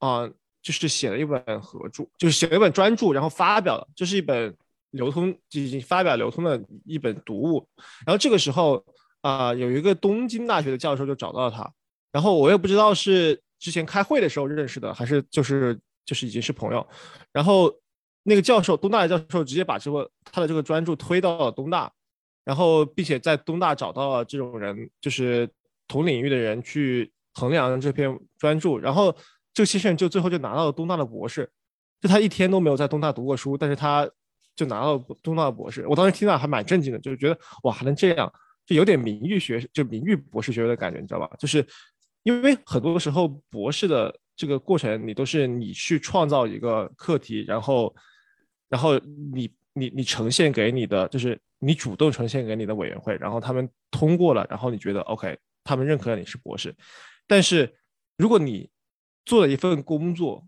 啊，就是写了一本合著，就是写了一本专著，然后发表了，这是一本流通已经发表流通的一本读物。然后这个时候啊，有一个东京大学的教授就找到了他，然后我也不知道是之前开会的时候认识的，还是就是就是已经是朋友。然后那个教授，东大的教授直接把这个他的这个专著推到了东大，然后并且在东大找到了这种人，就是同领域的人去。衡量这篇专著，然后这个先生就最后就拿到了东大的博士，就他一天都没有在东大读过书，但是他就拿到东大的博士。我当时听到还蛮震惊的，就是觉得哇还能这样，就有点名誉学，就名誉博士学位的感觉，你知道吧？就是因为很多时候博士的这个过程，你都是你去创造一个课题，然后然后你你你呈现给你的，就是你主动呈现给你的委员会，然后他们通过了，然后你觉得 OK，他们认可了你是博士。但是，如果你做了一份工作，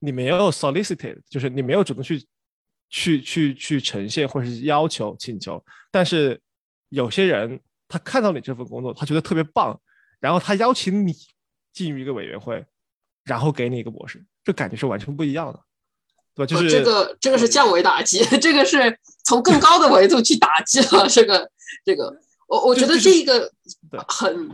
你没有 solicited，就是你没有主动去去去去呈现或者是要求请求，但是有些人他看到你这份工作，他觉得特别棒，然后他邀请你进入一个委员会，然后给你一个博士，这感觉是完全不一样的，对吧？就是这个这个是降维打击，这个是从更高的维度去打击了这个这个，我我觉得这个很。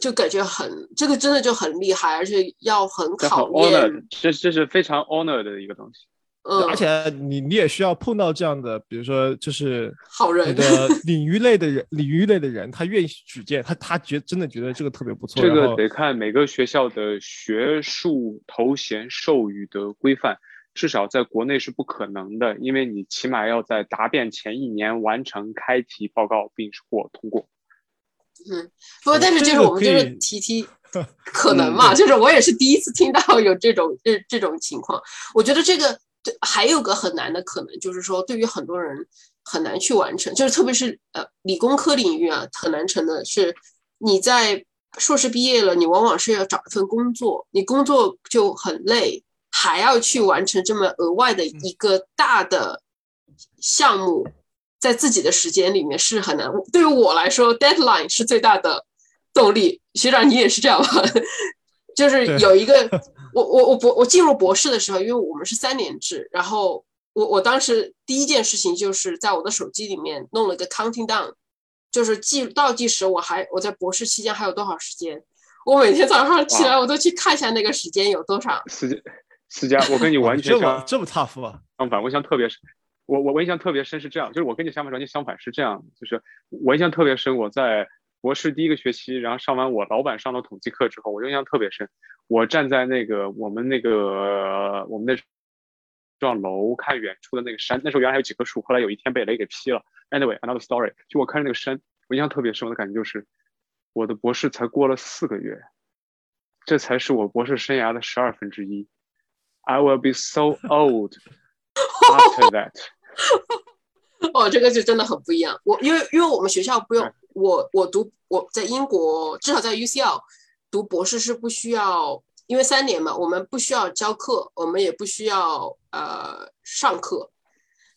就感觉很，这个真的就很厉害，而且要很考验。这这是非常 honor 的一个东西。嗯，而且你你也需要碰到这样的，比如说就是好人的 领域类的人，领域类的人，他愿意举荐，他他觉真的觉得这个特别不错。这个得看每个学校的学术头衔授予的规范，至少在国内是不可能的，因为你起码要在答辩前一年完成开题报告并获通过。嗯，不过但是就是我们就是提提 可能嘛，就是我也是第一次听到有这种这这种情况。我觉得这个对还有个很难的可能，就是说对于很多人很难去完成，就是特别是呃理工科领域啊，很难成的是你在硕士毕业了，你往往是要找一份工作，你工作就很累，还要去完成这么额外的一个大的项目。在自己的时间里面是很难。对于我来说，deadline 是最大的动力。学长，你也是这样吗？就是有一个，我我我博我进入博士的时候，因为我们是三年制，然后我我当时第一件事情就是在我的手机里面弄了一个 counting down，就是计倒计时，我还我在博士期间还有多少时间？我每天早上起来我都去看一下那个时间有多少。时间，时间，我跟你完全相这么 tough 啊！相反，我印象特别是。我我我印象特别深是这样，就是我跟你想法完全相反是这样，就是我印象特别深，我在博士第一个学期，然后上完我老板上的统计课之后，我印象特别深，我站在那个我们那个我们那幢楼看远处的那个山，那时候原来还有几棵树，后来有一天被雷给劈了。Anyway，another story，就我看着那个山，我印象特别深，我的感觉就是我的博士才过了四个月，这才是我博士生涯的十二分之一。I will be so old. After that，哦，这个就真的很不一样。我因为因为我们学校不用我我读我在英国至少在 UCL 读博士是不需要，因为三年嘛，我们不需要教课，我们也不需要呃上课，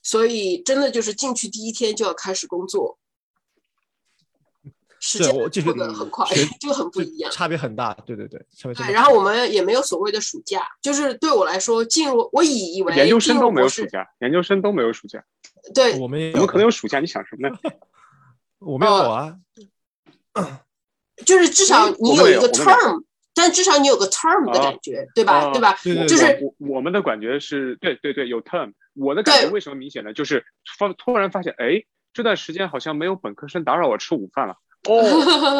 所以真的就是进去第一天就要开始工作。时间过得很快，就很不一样，差别很大。对对对，差别对。然后我们也没有所谓的暑假，就是对我来说，进入我以为研究生都没有暑假，研究生都没有暑假。对，我们怎么可能有暑假？你想什么呢？我没有啊，就是至少你有一个 term，但至少你有个 term 的感觉，对吧？对吧？就是我们的感觉是对对对，有 term。我的感觉为什么明显呢？就是发突然发现，哎，这段时间好像没有本科生打扰我吃午饭了。哦，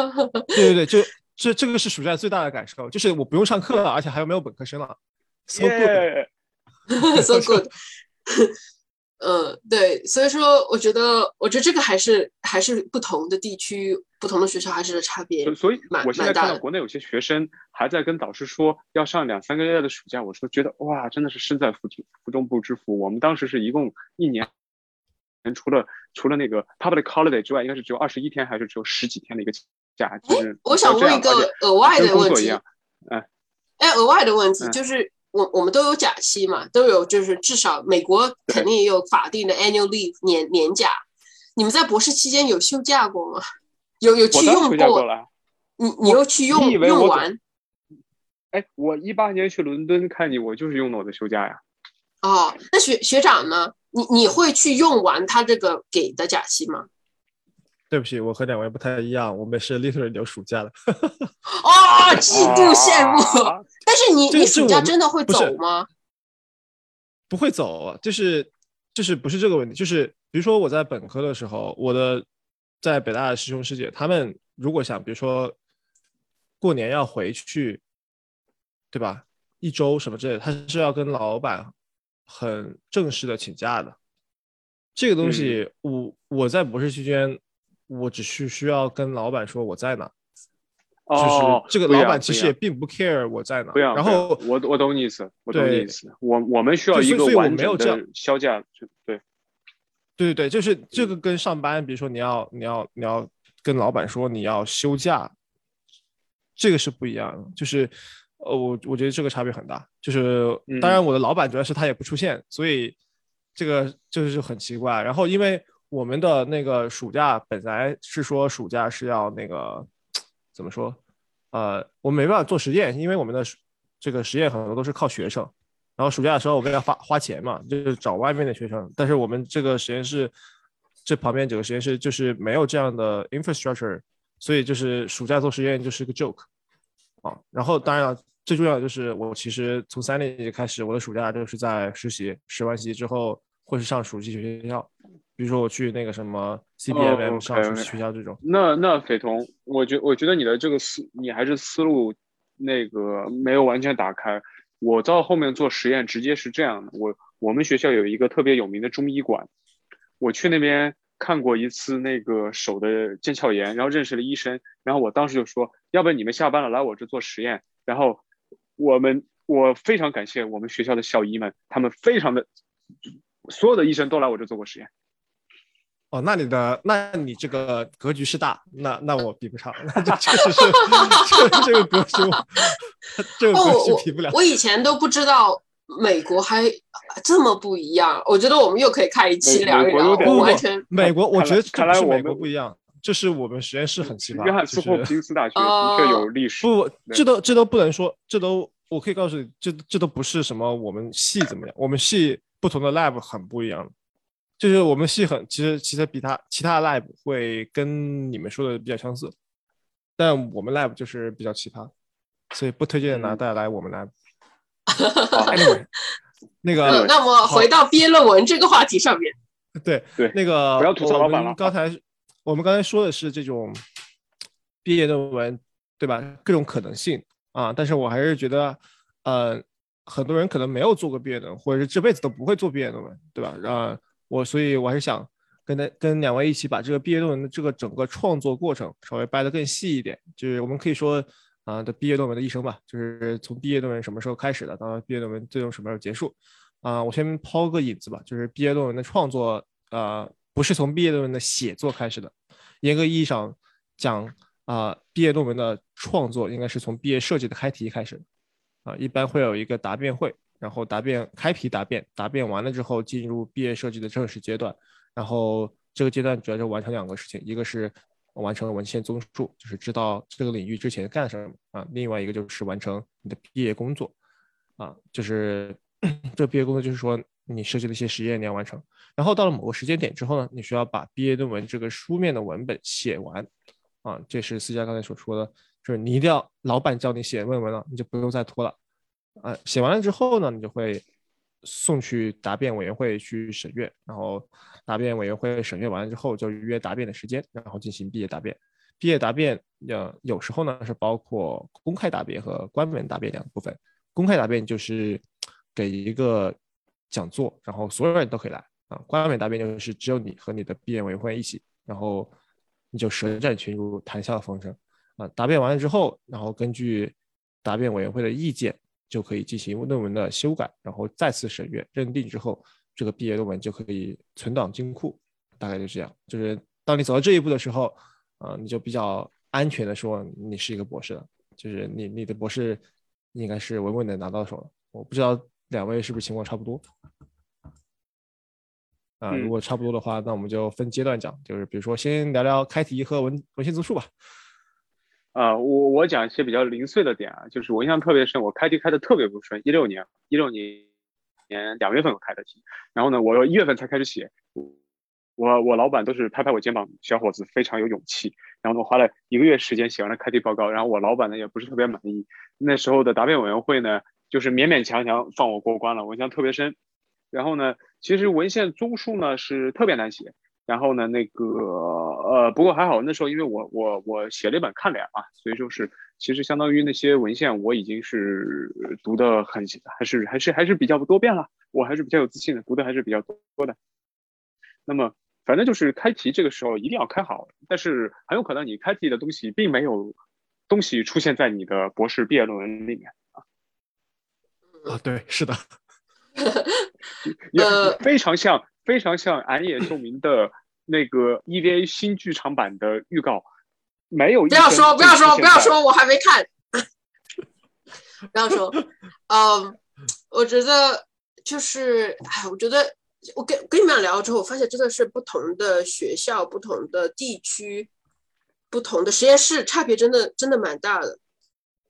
对对对，就这这个是暑假最大的感受，就是我不用上课了，而且还有没有本科生了，so good，so good。嗯，对，所以说我觉得，我觉得这个还是还是不同的地区、不同的学校还是差别。所以，我现在看到国内有些学生还在跟导师说要上两三个月的暑假，我说觉得哇，真的是身在福中福中不知福。我们当时是一共一年。除了除了那个 public holiday 之外，应该是只有二十一天，还是只有十几天的一个假？就是我想问一个额外的问题。嗯，哎，额外的问题就是，我我们都有假期嘛，都有就是至少美国肯定也有法定的 annual leave 年年假。你们在博士期间有休假过吗？有有去用过？你你又去用用完？哎，我一八年去伦敦看你，我就是用的我的休假呀。哦，那学学长呢？你你会去用完他这个给的假期吗？对不起，我和两位不太一样，我们是 literally 留暑假的。哦，嫉妒羡慕。但是你你暑假真的会走吗？不会走，就是就是不是这个问题，就是比如说我在本科的时候，我的在北大的师兄师姐，他们如果想，比如说过年要回去，对吧？一周什么之类的，他是要跟老板。很正式的请假的，这个东西，我我在博士期间，我只是需要跟老板说我在哪，就是这个老板其实也并不 care 我在哪。然后我我懂你意思，我懂你意思。我我们需要一个完整的销假，对，对对对，就是这个跟上班，比如说你要你要你要跟老板说你要休假，这个是不一样的，就是。呃，我我觉得这个差别很大，就是当然我的老板主要是他也不出现，所以这个就是很奇怪。然后因为我们的那个暑假本来是说暑假是要那个怎么说？呃，我没办法做实验，因为我们的这个实验很多都是靠学生。然后暑假的时候我们要花花钱嘛，就是找外面的学生。但是我们这个实验室这旁边几个实验室就是没有这样的 infrastructure，所以就是暑假做实验就是个 joke。啊，然后当然了，最重要的就是我其实从三年级开始，我的暑假就是在实习，实完习之后会是上暑期学校，比如说我去那个什么 CBM 上暑期学校这种。那那斐彤，我觉我觉得你的这个思，你还是思路那个没有完全打开。我到后面做实验直接是这样的，我我们学校有一个特别有名的中医馆，我去那边。看过一次那个手的腱鞘炎，然后认识了医生，然后我当时就说，要不然你们下班了来我这做实验。然后我们我非常感谢我们学校的校医们，他们非常的，所有的医生都来我这做过实验。哦，那你的那你这个格局是大，那那我比不上，那这确实是 这这个格局，这个格局比不了。我以前都不知道。美国还这么不一样，我觉得我们又可以开一期聊一聊。不完全，美国我觉得看来美国不一样，这是我们实验室很奇葩。约翰斯霍普金斯大学 的确有历史。不，这都这都不能说，这都我可以告诉你，这这都不是什么我们系怎么样，我们系不同的 lab 很不一样。就是我们系很其实其实比他其他的 lab 会跟你们说的比较相似，但我们 lab 就是比较奇葩，所以不推荐拿大家来我们 lab。那个，那么回到毕业论文这个话题上面，对对，那个不要吐槽老板了。刚才我们刚才说的是这种毕业论文，对吧？各种可能性啊，但是我还是觉得，呃，很多人可能没有做过毕业论文，或者是这辈子都不会做毕业论文，对吧？啊，我所以我还是想跟他跟两位一起把这个毕业论文的这个整个创作过程稍微掰得更细一点，就是我们可以说。啊，的毕业论文的一生吧，就是从毕业论文什么时候开始的，到毕业论文最终什么时候结束。啊，我先抛个引子吧，就是毕业论文的创作，呃，不是从毕业论文的写作开始的。严格意义上讲，啊，毕业论文的创作应该是从毕业设计的开题开始。啊，一般会有一个答辩会，然后答辩开题答辩，答辩完了之后进入毕业设计的正式阶段。然后这个阶段主要就完成两个事情，一个是。完成了文献综述，就是知道这个领域之前干了什么啊。另外一个就是完成你的毕业工作，啊，就是 这毕业工作就是说你设计的一些实验你要完成。然后到了某个时间点之后呢，你需要把毕业论文这个书面的文本写完，啊，这是思佳刚才所说的，就是你一定要老板叫你写论文了，你就不用再拖了，啊，写完了之后呢，你就会。送去答辩委员会去审阅，然后答辩委员会审阅完了之后，就约答辩的时间，然后进行毕业答辩。毕业答辩，呃，有时候呢是包括公开答辩和关门答辩两部分。公开答辩就是给一个讲座，然后所有人都可以来啊。关门答辩就是只有你和你的毕业委员会一起，然后你就舌战群儒，谈笑风生啊。答辩完了之后，然后根据答辩委员会的意见。就可以进行论文的修改，然后再次审阅认定之后，这个毕业论文就可以存档进库。大概就这样，就是当你走到这一步的时候，啊，你就比较安全的说你是一个博士了，就是你你的博士应该是稳稳的拿到手了。我不知道两位是不是情况差不多。啊，如果差不多的话，那我们就分阶段讲，就是比如说先聊聊开题和文文献综述吧。啊，我我讲一些比较零碎的点啊，就是我印象特别深，我开题开的特别不顺。一六年，一六年年两月份我开的题，然后呢，我一月份才开始写。我我老板都是拍拍我肩膀，小伙子非常有勇气。然后呢，花了一个月时间写完了开题报告。然后我老板呢也不是特别满意。那时候的答辩委员会呢，就是勉勉强强放我过关了。我印象特别深。然后呢，其实文献综述呢是特别难写。然后呢，那个呃，不过还好，那时候因为我我我写了一本看脸嘛，所以就是其实相当于那些文献我已经是读的很还是还是还是比较多遍了。我还是比较有自信的，读的还是比较多的。那么。反正就是开题这个时候一定要开好，但是很有可能你开题的东西并没有东西出现在你的博士毕业论文里面啊。啊，对，是的，也非常像非常像暗夜秀明的那个 EVA 新剧场版的预告，没有不要说不要说不要说，我还没看，不要说，嗯，我觉得就是哎，我觉得。我跟跟你们俩聊了之后，我发现真的是不同的学校、不同的地区、不同的实验室，差别真的真的蛮大的。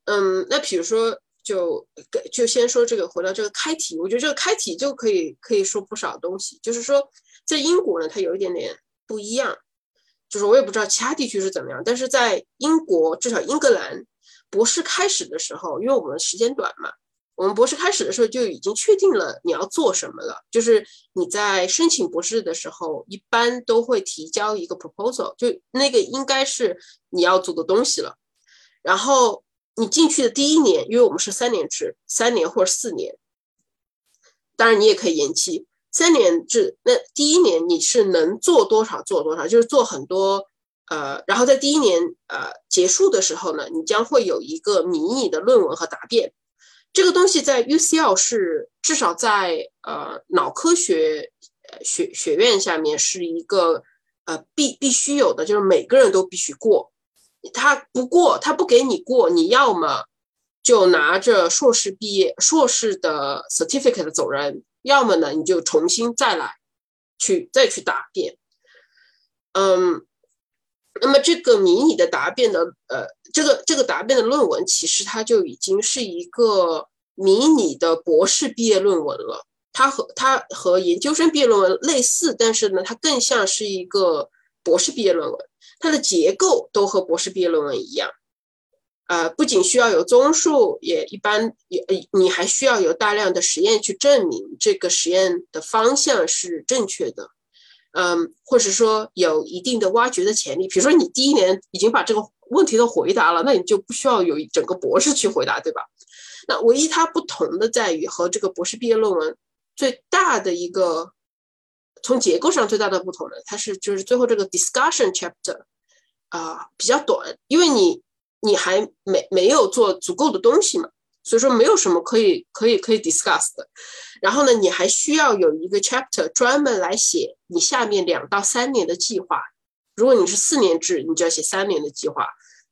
嗯，那比如说，就就先说这个，回到这个开题，我觉得这个开题就可以可以说不少东西。就是说，在英国呢，它有一点点不一样，就是我也不知道其他地区是怎么样，但是在英国，至少英格兰博士开始的时候，因为我们时间短嘛。我们博士开始的时候就已经确定了你要做什么了，就是你在申请博士的时候，一般都会提交一个 proposal，就那个应该是你要做的东西了。然后你进去的第一年，因为我们是三年制，三年或者四年，当然你也可以延期。三年制，那第一年你是能做多少做多少，就是做很多，呃，然后在第一年呃结束的时候呢，你将会有一个迷你的论文和答辩。这个东西在 UCL 是至少在呃脑科学学学院下面是一个呃必必须有的，就是每个人都必须过。他不过他不给你过，你要么就拿着硕士毕业硕士的 certificate 走人，要么呢你就重新再来去再去答辩。嗯。那么这个迷你的答辩的，呃，这个这个答辩的论文，其实它就已经是一个迷你的博士毕业论文了。它和它和研究生毕业论文类似，但是呢，它更像是一个博士毕业论文。它的结构都和博士毕业论文一样，呃，不仅需要有综述，也一般也你还需要有大量的实验去证明这个实验的方向是正确的。嗯，或者说有一定的挖掘的潜力。比如说，你第一年已经把这个问题都回答了，那你就不需要有整个博士去回答，对吧？那唯一它不同的在于和这个博士毕业论文最大的一个从结构上最大的不同呢，它是就是最后这个 discussion chapter 啊比较短，因为你你还没没有做足够的东西嘛。所以说没有什么可以可以可以 discuss 的，然后呢，你还需要有一个 chapter 专门来写你下面两到三年的计划。如果你是四年制，你就要写三年的计划；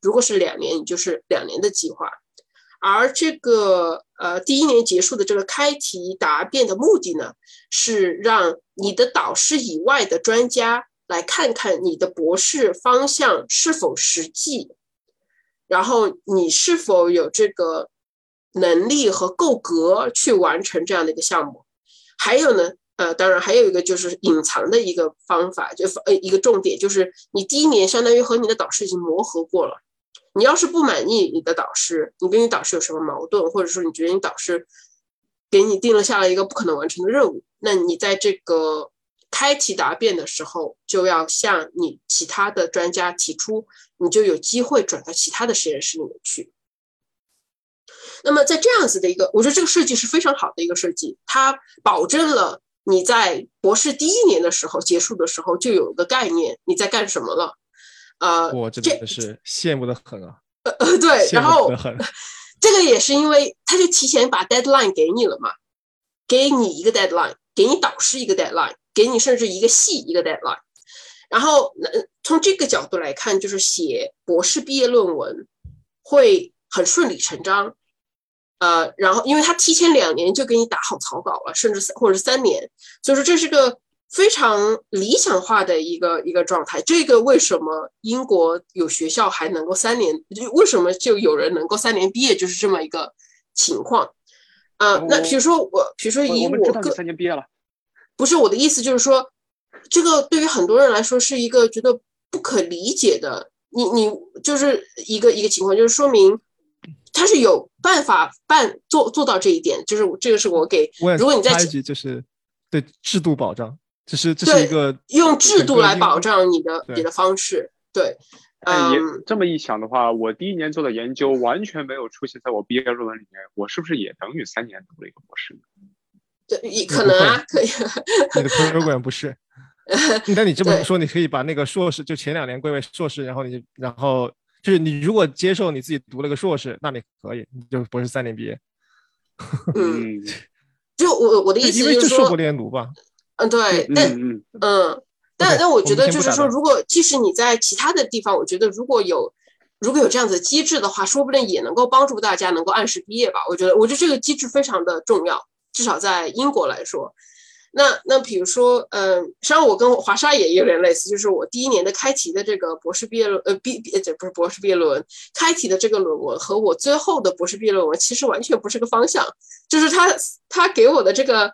如果是两年，你就是两年的计划。而这个呃第一年结束的这个开题答辩的目的呢，是让你的导师以外的专家来看看你的博士方向是否实际，然后你是否有这个。能力和够格去完成这样的一个项目，还有呢，呃，当然还有一个就是隐藏的一个方法，就呃一个重点就是你第一年相当于和你的导师已经磨合过了，你要是不满意你的导师，你跟你导师有什么矛盾，或者说你觉得你导师给你定了下来一个不可能完成的任务，那你在这个开题答辩的时候就要向你其他的专家提出，你就有机会转到其他的实验室里面去。那么在这样子的一个，我觉得这个设计是非常好的一个设计，它保证了你在博士第一年的时候结束的时候就有一个概念你在干什么了。呃，我真的是羡慕的很啊。呃，对，然后这个也是因为他就提前把 deadline 给你了嘛，给你一个 deadline，给你导师一个 deadline，给你甚至一个系一个 deadline。然后从这个角度来看，就是写博士毕业论文会很顺理成章。呃，然后因为他提前两年就给你打好草稿了，甚至或者三年，所以说这是个非常理想化的一个一个状态。这个为什么英国有学校还能够三年？为什么就有人能够三年毕业？就是这么一个情况。啊，那比如说我，比如说以我个三年毕业了，不是我的意思，就是说这个对于很多人来说是一个觉得不可理解的。你你就是一个一个情况，就是说明。他是有办法办做做到这一点，就是这个是我给。如果你在一级就是对制度保障，这是这是一个用制度来保障你的你的方式。对，嗯，这么一想的话，我第一年做的研究完全没有出现在我毕业论文里面，我是不是也等于三年读了一个博士呢？对，可能啊，可以。你的 program 不是？那你这么说，你可以把那个硕士就前两年归为硕士，然后你然后。就是你如果接受你自己读了个硕士，那你可以，你就博士三年毕业。嗯，就我我的意思就是说，硕连读吧。嗯，对，但嗯，但但我觉得就是说，如果即使你在其他的地方，我觉得如果有如果有这样子机制的话，说不定也能够帮助大家能够按时毕业吧。我觉得，我觉得这个机制非常的重要，至少在英国来说。那那比如说，嗯，实际上我跟华沙也有点类似，就是我第一年的开题的这个博士毕业论，呃，毕毕这不是博士毕业论文，开题的这个论文和我最后的博士毕业论文其实完全不是个方向，就是他他给我的这个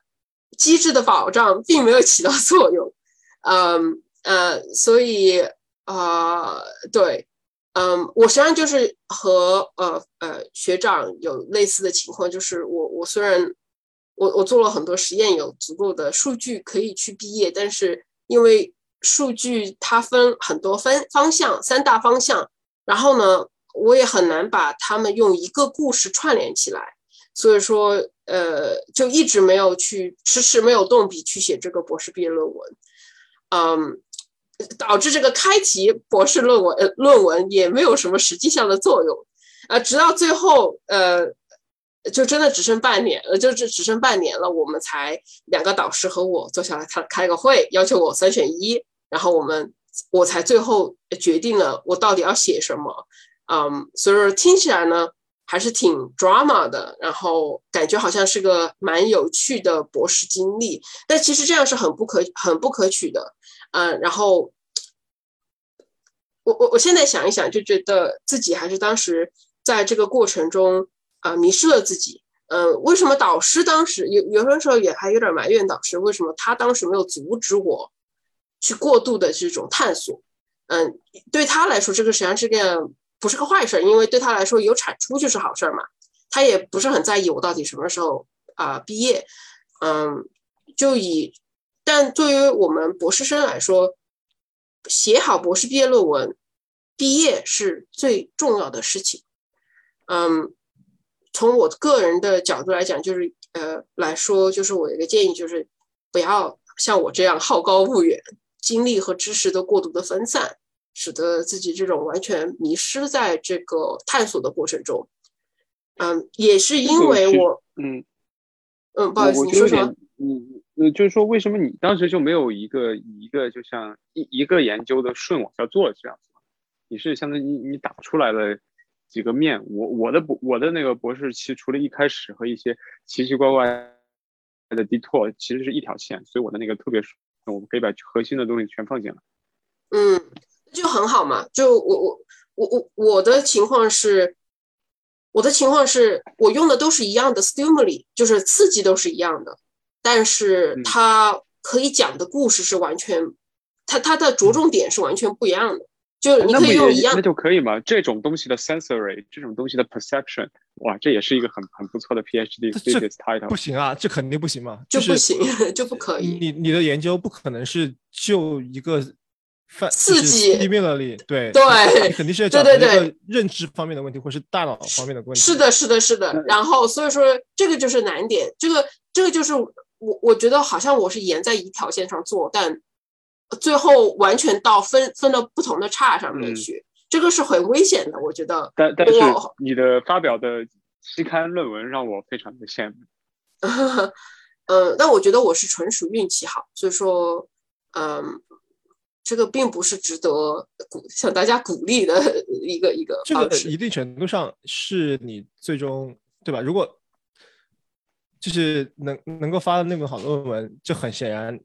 机制的保障并没有起到作用，嗯呃，所以啊，对，嗯，我实际上就是和呃呃学长有类似的情况，就是我我虽然。我我做了很多实验，有足够的数据可以去毕业，但是因为数据它分很多分方向，三大方向，然后呢，我也很难把它们用一个故事串联起来，所以说，呃，就一直没有去迟迟没有动笔去写这个博士毕业论文，嗯，导致这个开题博士论文呃论文也没有什么实际上的作用，啊，直到最后，呃。就真的只剩半年，呃，就只只剩半年了，我们才两个导师和我坐下来开开个会，要求我三选一，然后我们我才最后决定了我到底要写什么，嗯，所以说听起来呢还是挺 drama 的，然后感觉好像是个蛮有趣的博士经历，但其实这样是很不可很不可取的，嗯，然后我我我现在想一想，就觉得自己还是当时在这个过程中。啊，迷失了自己。嗯，为什么导师当时有有的时候也还有点埋怨导师，为什么他当时没有阻止我去过度的这种探索？嗯，对他来说，这个实际上是个不是个坏事，因为对他来说有产出就是好事嘛。他也不是很在意我到底什么时候啊毕业。嗯，就以，但对于我们博士生来说，写好博士毕业论文，毕业是最重要的事情。嗯。从我个人的角度来讲，就是呃来说，就是我一个建议，就是不要像我这样好高骛远，精力和知识都过度的分散，使得自己这种完全迷失在这个探索的过程中。嗯，也是因为我，嗯嗯，不好意思，你说什么？嗯嗯，就是说，为什么你当时就没有一个一个就像一一个研究的顺往下做这样子？你是相当于你你打出来了。几个面，我我的博我的那个博士期除了一开始和一些奇奇怪怪的 detour，其实是一条线，所以我的那个特别顺，我们可以把核心的东西全放进来。嗯，就很好嘛。就我我我我我的情况是，我的情况是我用的都是一样的 stimuli，就是刺激都是一样的，但是它可以讲的故事是完全，它它的着重点是完全不一样的。就你可以用一样，那就可以嘛？这种东西的 sensory，这种东西的 perception，哇，这也是一个很很不错的 PhD thesis title。不行啊，这肯定不行嘛，就不行，就不可以。你你的研究不可能是就一个刺激 stimuli，对对，肯定是要讲一个认知方面的问题，或是大脑方面的问题。是的，是的，是的。然后所以说这个就是难点，这个这个就是我我觉得好像我是沿在一条线上做，但。最后完全到分分到不同的叉上面去，这个是很危险的，我觉得。但但是你的发表的期刊论文让我非常的羡慕。嗯，但我觉得我是纯属运气好，所以说，嗯，这个并不是值得鼓向大家鼓励的一个一个这个一定程度上是你最终对吧？如果就是能能够发的那本好论文，就很显然，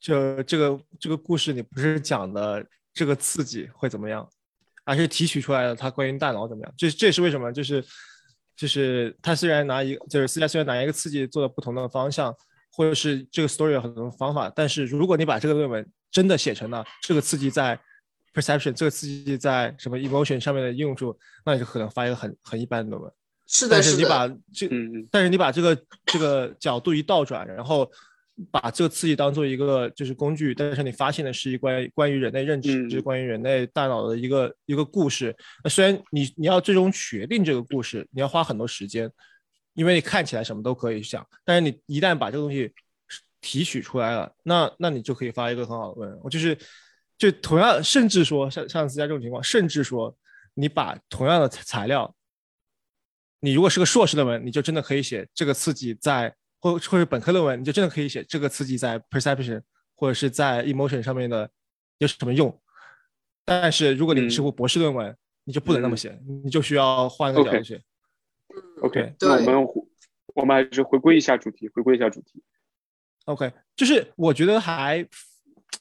就这个这个故事你不是讲的这个刺激会怎么样，而是提取出来的它关于大脑怎么样。这这也是为什么，就是就是他虽然拿一个，就是私家虽然拿一个刺激做了不同的方向，或者是这个 story 有很多方法，但是如果你把这个论文真的写成了这个刺激在 perception 这个刺激在什么 emotion 上面的应用处，那你就可能发一个很很一般的论文。是的，但是你。把这，但是你把这个这个角度一倒转，然后把这个刺激当做一个就是工具，但是你发现的是一关关于人类认知、嗯关于人类大脑的一个一个故事。那虽然你你要最终决定这个故事，你要花很多时间，因为你看起来什么都可以想，但是你一旦把这个东西提取出来了，那那你就可以发一个很好的论文。我就是就同样，甚至说像像私家这种情况，甚至说你把同样的材料。你如果是个硕士论文，你就真的可以写这个刺激在，或或者本科论文，你就真的可以写这个刺激在 perception 或者是在 emotion 上面的有什么用。但是如果你是部博士论文，你就不能那么写，你就需要换个角度写。OK，那我们我们还是回归一下主题，回归一下主题。OK，就是我觉得还，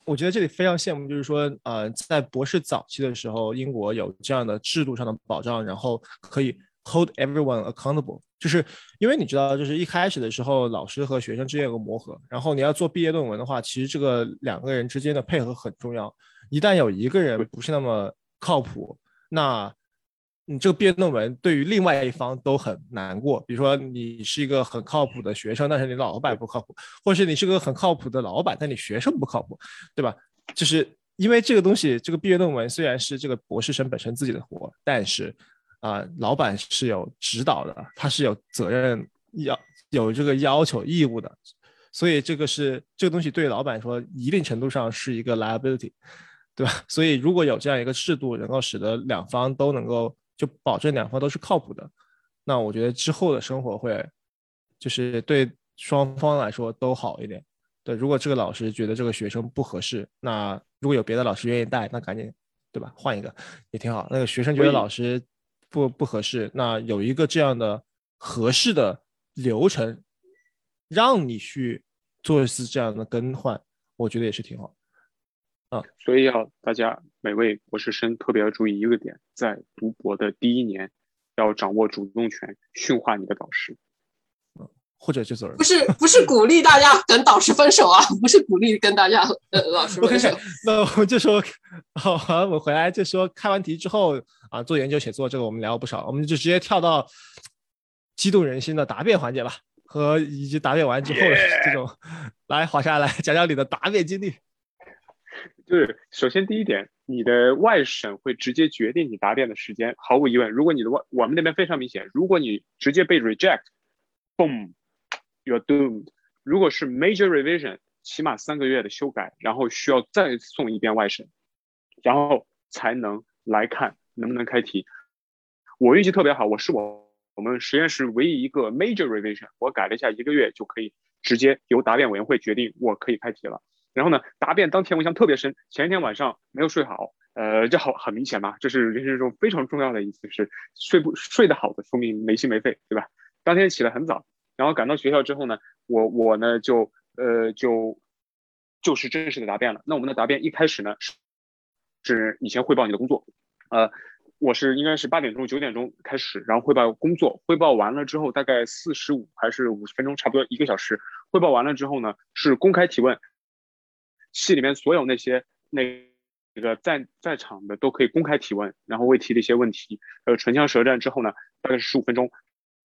我觉得这里非常羡慕，就是说，呃，在博士早期的时候，英国有这样的制度上的保障，然后可以 hold everyone accountable，就是因为你知道，就是一开始的时候，老师和学生之间有个磨合，然后你要做毕业论文的话，其实这个两个人之间的配合很重要，一旦有一个人不是那么靠谱，那你这个毕业论文对于另外一方都很难过。比如说，你是一个很靠谱的学生，但是你老板不靠谱，或者是你是个很靠谱的老板，但你学生不靠谱，对吧？就是因为这个东西，这个毕业论文虽然是这个博士生本身自己的活，但是啊、老板是有指导的，他是有责任要有这个要求义务的，所以这个是这个东西对老板说，一定程度上是一个 liability。对吧？所以如果有这样一个制度，能够使得两方都能够就保证两方都是靠谱的，那我觉得之后的生活会就是对双方来说都好一点。对，如果这个老师觉得这个学生不合适，那如果有别的老师愿意带，那赶紧对吧？换一个也挺好。那个学生觉得老师不不合适，那有一个这样的合适的流程，让你去做一次这样的更换，我觉得也是挺好。所以要大家每位博士生特别要注意一个点，在读博的第一年，要掌握主动权，驯化你的导师。或者就走人不。是不是鼓励大家跟导师分手啊，不是鼓励跟大家呃老师分手。那我就说，好，好，我回来就说开完题之后啊，做研究写作这个我们聊了不少，我们就直接跳到激动人心的答辩环节吧，和以及答辩完之后的这种来，华夏来讲讲你的答辩经历。就是首先第一点，你的外审会直接决定你答辩的时间。毫无疑问，如果你的外我们那边非常明显，如果你直接被 reject，boom，you're doomed。如果是 major revision，起码三个月的修改，然后需要再送一遍外审，然后才能来看能不能开题。我运气特别好，我是我我们实验室唯一一个 major revision，我改了一下，一个月就可以直接由答辩委员会决定我可以开题了。然后呢，答辩当天我印象特别深，前一天晚上没有睡好，呃，这好很明显嘛，这是人生中非常重要的一次是睡不睡得好的，说明没心没肺，对吧？当天起得很早，然后赶到学校之后呢，我我呢就呃就就是正式的答辩了。那我们的答辩一开始呢是是你先汇报你的工作，呃，我是应该是八点钟九点钟开始，然后汇报工作，汇报完了之后大概四十五还是五十分钟，差不多一个小时。汇报完了之后呢，是公开提问，系里面所有那些那个在在场的都可以公开提问，然后为提的一些问题，呃，唇枪舌战之后呢，大概是十五分钟，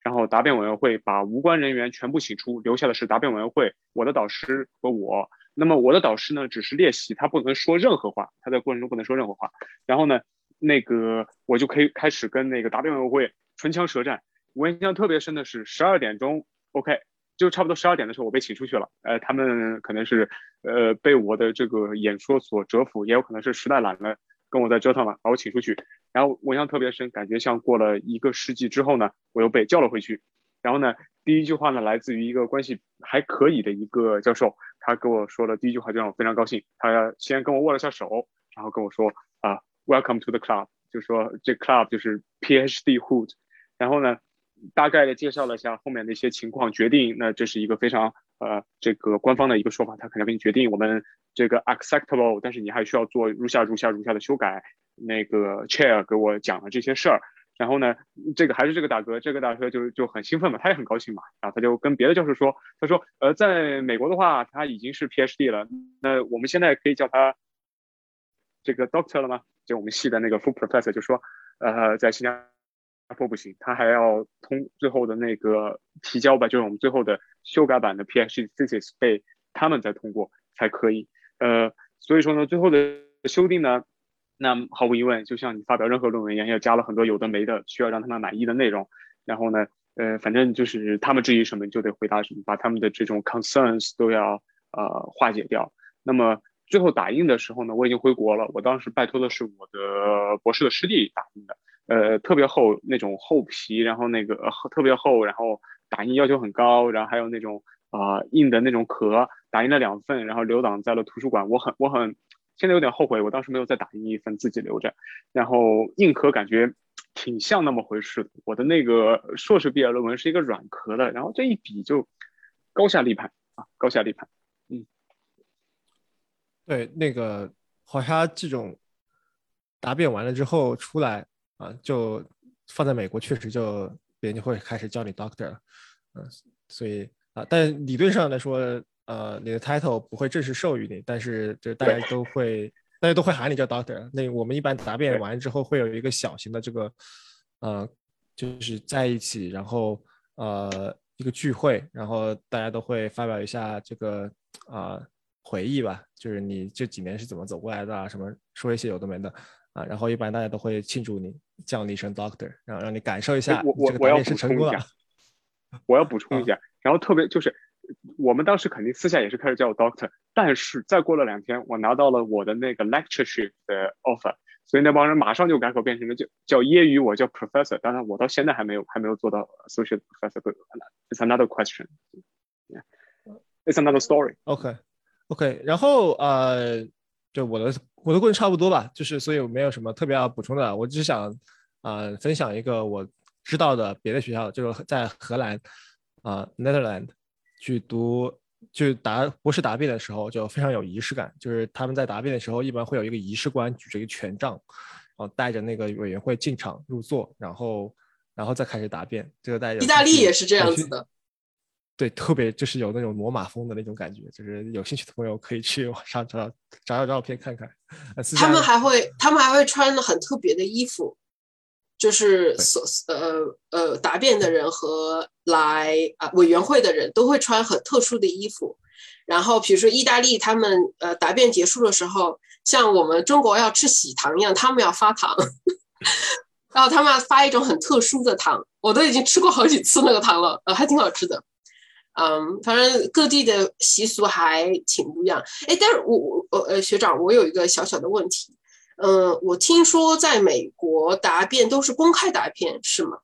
然后答辩委员会把无关人员全部请出，留下的是答辩委员会、我的导师和我。那么我的导师呢，只是练习，他不能说任何话，他在过程中不能说任何话。然后呢，那个我就可以开始跟那个答辩委员会唇枪舌战。我印象特别深的是十二点钟，OK，就差不多十二点的时候我被请出去了。呃，他们可能是呃被我的这个演说所折服，也有可能是实在懒了，跟我在折腾了，把我请出去。然后我印象特别深，感觉像过了一个世纪之后呢，我又被叫了回去。然后呢，第一句话呢来自于一个关系还可以的一个教授，他跟我说的第一句话就让我非常高兴。他先跟我握了下手，然后跟我说啊，Welcome to the club，就说这 club 就是 PhD hood。然后呢，大概的介绍了一下后面的一些情况，决定那这是一个非常呃这个官方的一个说法，他可能给你决定我们这个 acceptable，但是你还需要做如下如下如下的修改。那个 chair 给我讲了这些事儿，然后呢，这个还是这个大哥，这个大哥就就很兴奋嘛，他也很高兴嘛，然后他就跟别的教授说，他说呃，在美国的话他已经是 PhD 了，那我们现在可以叫他这个 doctor 了吗？就我们系的那个 full professor 就说，呃，在新加坡不行，他还要通最后的那个提交吧，就是我们最后的修改版的 PhD thesis 被他们再通过才可以。呃，所以说呢，最后的修订呢，那毫无疑问，就像你发表任何论文一样，要加了很多有的没的，需要让他们满意的内容。然后呢，呃，反正就是他们质疑什么就得回答什么，把他们的这种 concerns 都要呃化解掉。那么最后打印的时候呢，我已经回国了，我当时拜托的是我的博士的师弟打印的。呃，特别厚那种厚皮，然后那个特别厚，然后打印要求很高，然后还有那种啊硬的那种壳，打印了两份，然后留档在了图书馆。我很我很现在有点后悔，我当时没有再打印一份自己留着。然后硬壳感觉挺像那么回事。我的那个硕士毕业论文是一个软壳的，然后这一比就高下立判啊，高下立判。嗯，对，那个好像这种答辩完了之后出来。啊，就放在美国，确实就别人就会开始叫你 doctor 了，嗯，所以啊，但理论上来说，呃，你的 title 不会正式授予你，但是就大家都会，大家都会喊你叫 doctor。那我们一般答辩完之后，会有一个小型的这个，呃，就是在一起，然后呃一个聚会，然后大家都会发表一下这个啊回忆吧，就是你这几年是怎么走过来的啊，什么说一些有的没的。啊，然后一般大家都会庆祝你，叫你一声 doctor，然后让你感受一下我我我要补充一下，我要补充一下，然后特别就是我们当时肯定私下也是开始叫我 doctor，但是再过了两天，我拿到了我的那个 lectureship 的 offer，所以那帮人马上就改口变成了叫叫揶揄我叫 professor，当然我到现在还没有还没有做到 associate professor，it's another question，it's another story，OK，OK，然后呃。就我的我的故事差不多吧，就是所以我没有什么特别要补充的，我只想啊分享一个我知道的别的学校，就是在荷兰啊 Netherland 去读，就答博士答辩的时候就非常有仪式感，就是他们在答辩的时候一般会有一个仪式官举着一个权杖，然后带着那个委员会进场入座，然后然后再开始答辩。这个带着意大利也是这样子的。对，特别就是有那种罗马风的那种感觉，就是有兴趣的朋友可以去网上找找找找照片看看。他们还会，他们还会穿很特别的衣服，就是所呃呃答辩的人和来啊委员会的人都会穿很特殊的衣服。然后比如说意大利，他们呃答辩结束的时候，像我们中国要吃喜糖一样，他们要发糖，然后他们要发一种很特殊的糖，我都已经吃过好几次那个糖了，呃，还挺好吃的。嗯，反正各地的习俗还挺不一样。哎，但是我我呃呃，学长，我有一个小小的问题。嗯，我听说在美国答辩都是公开答辩，是吗？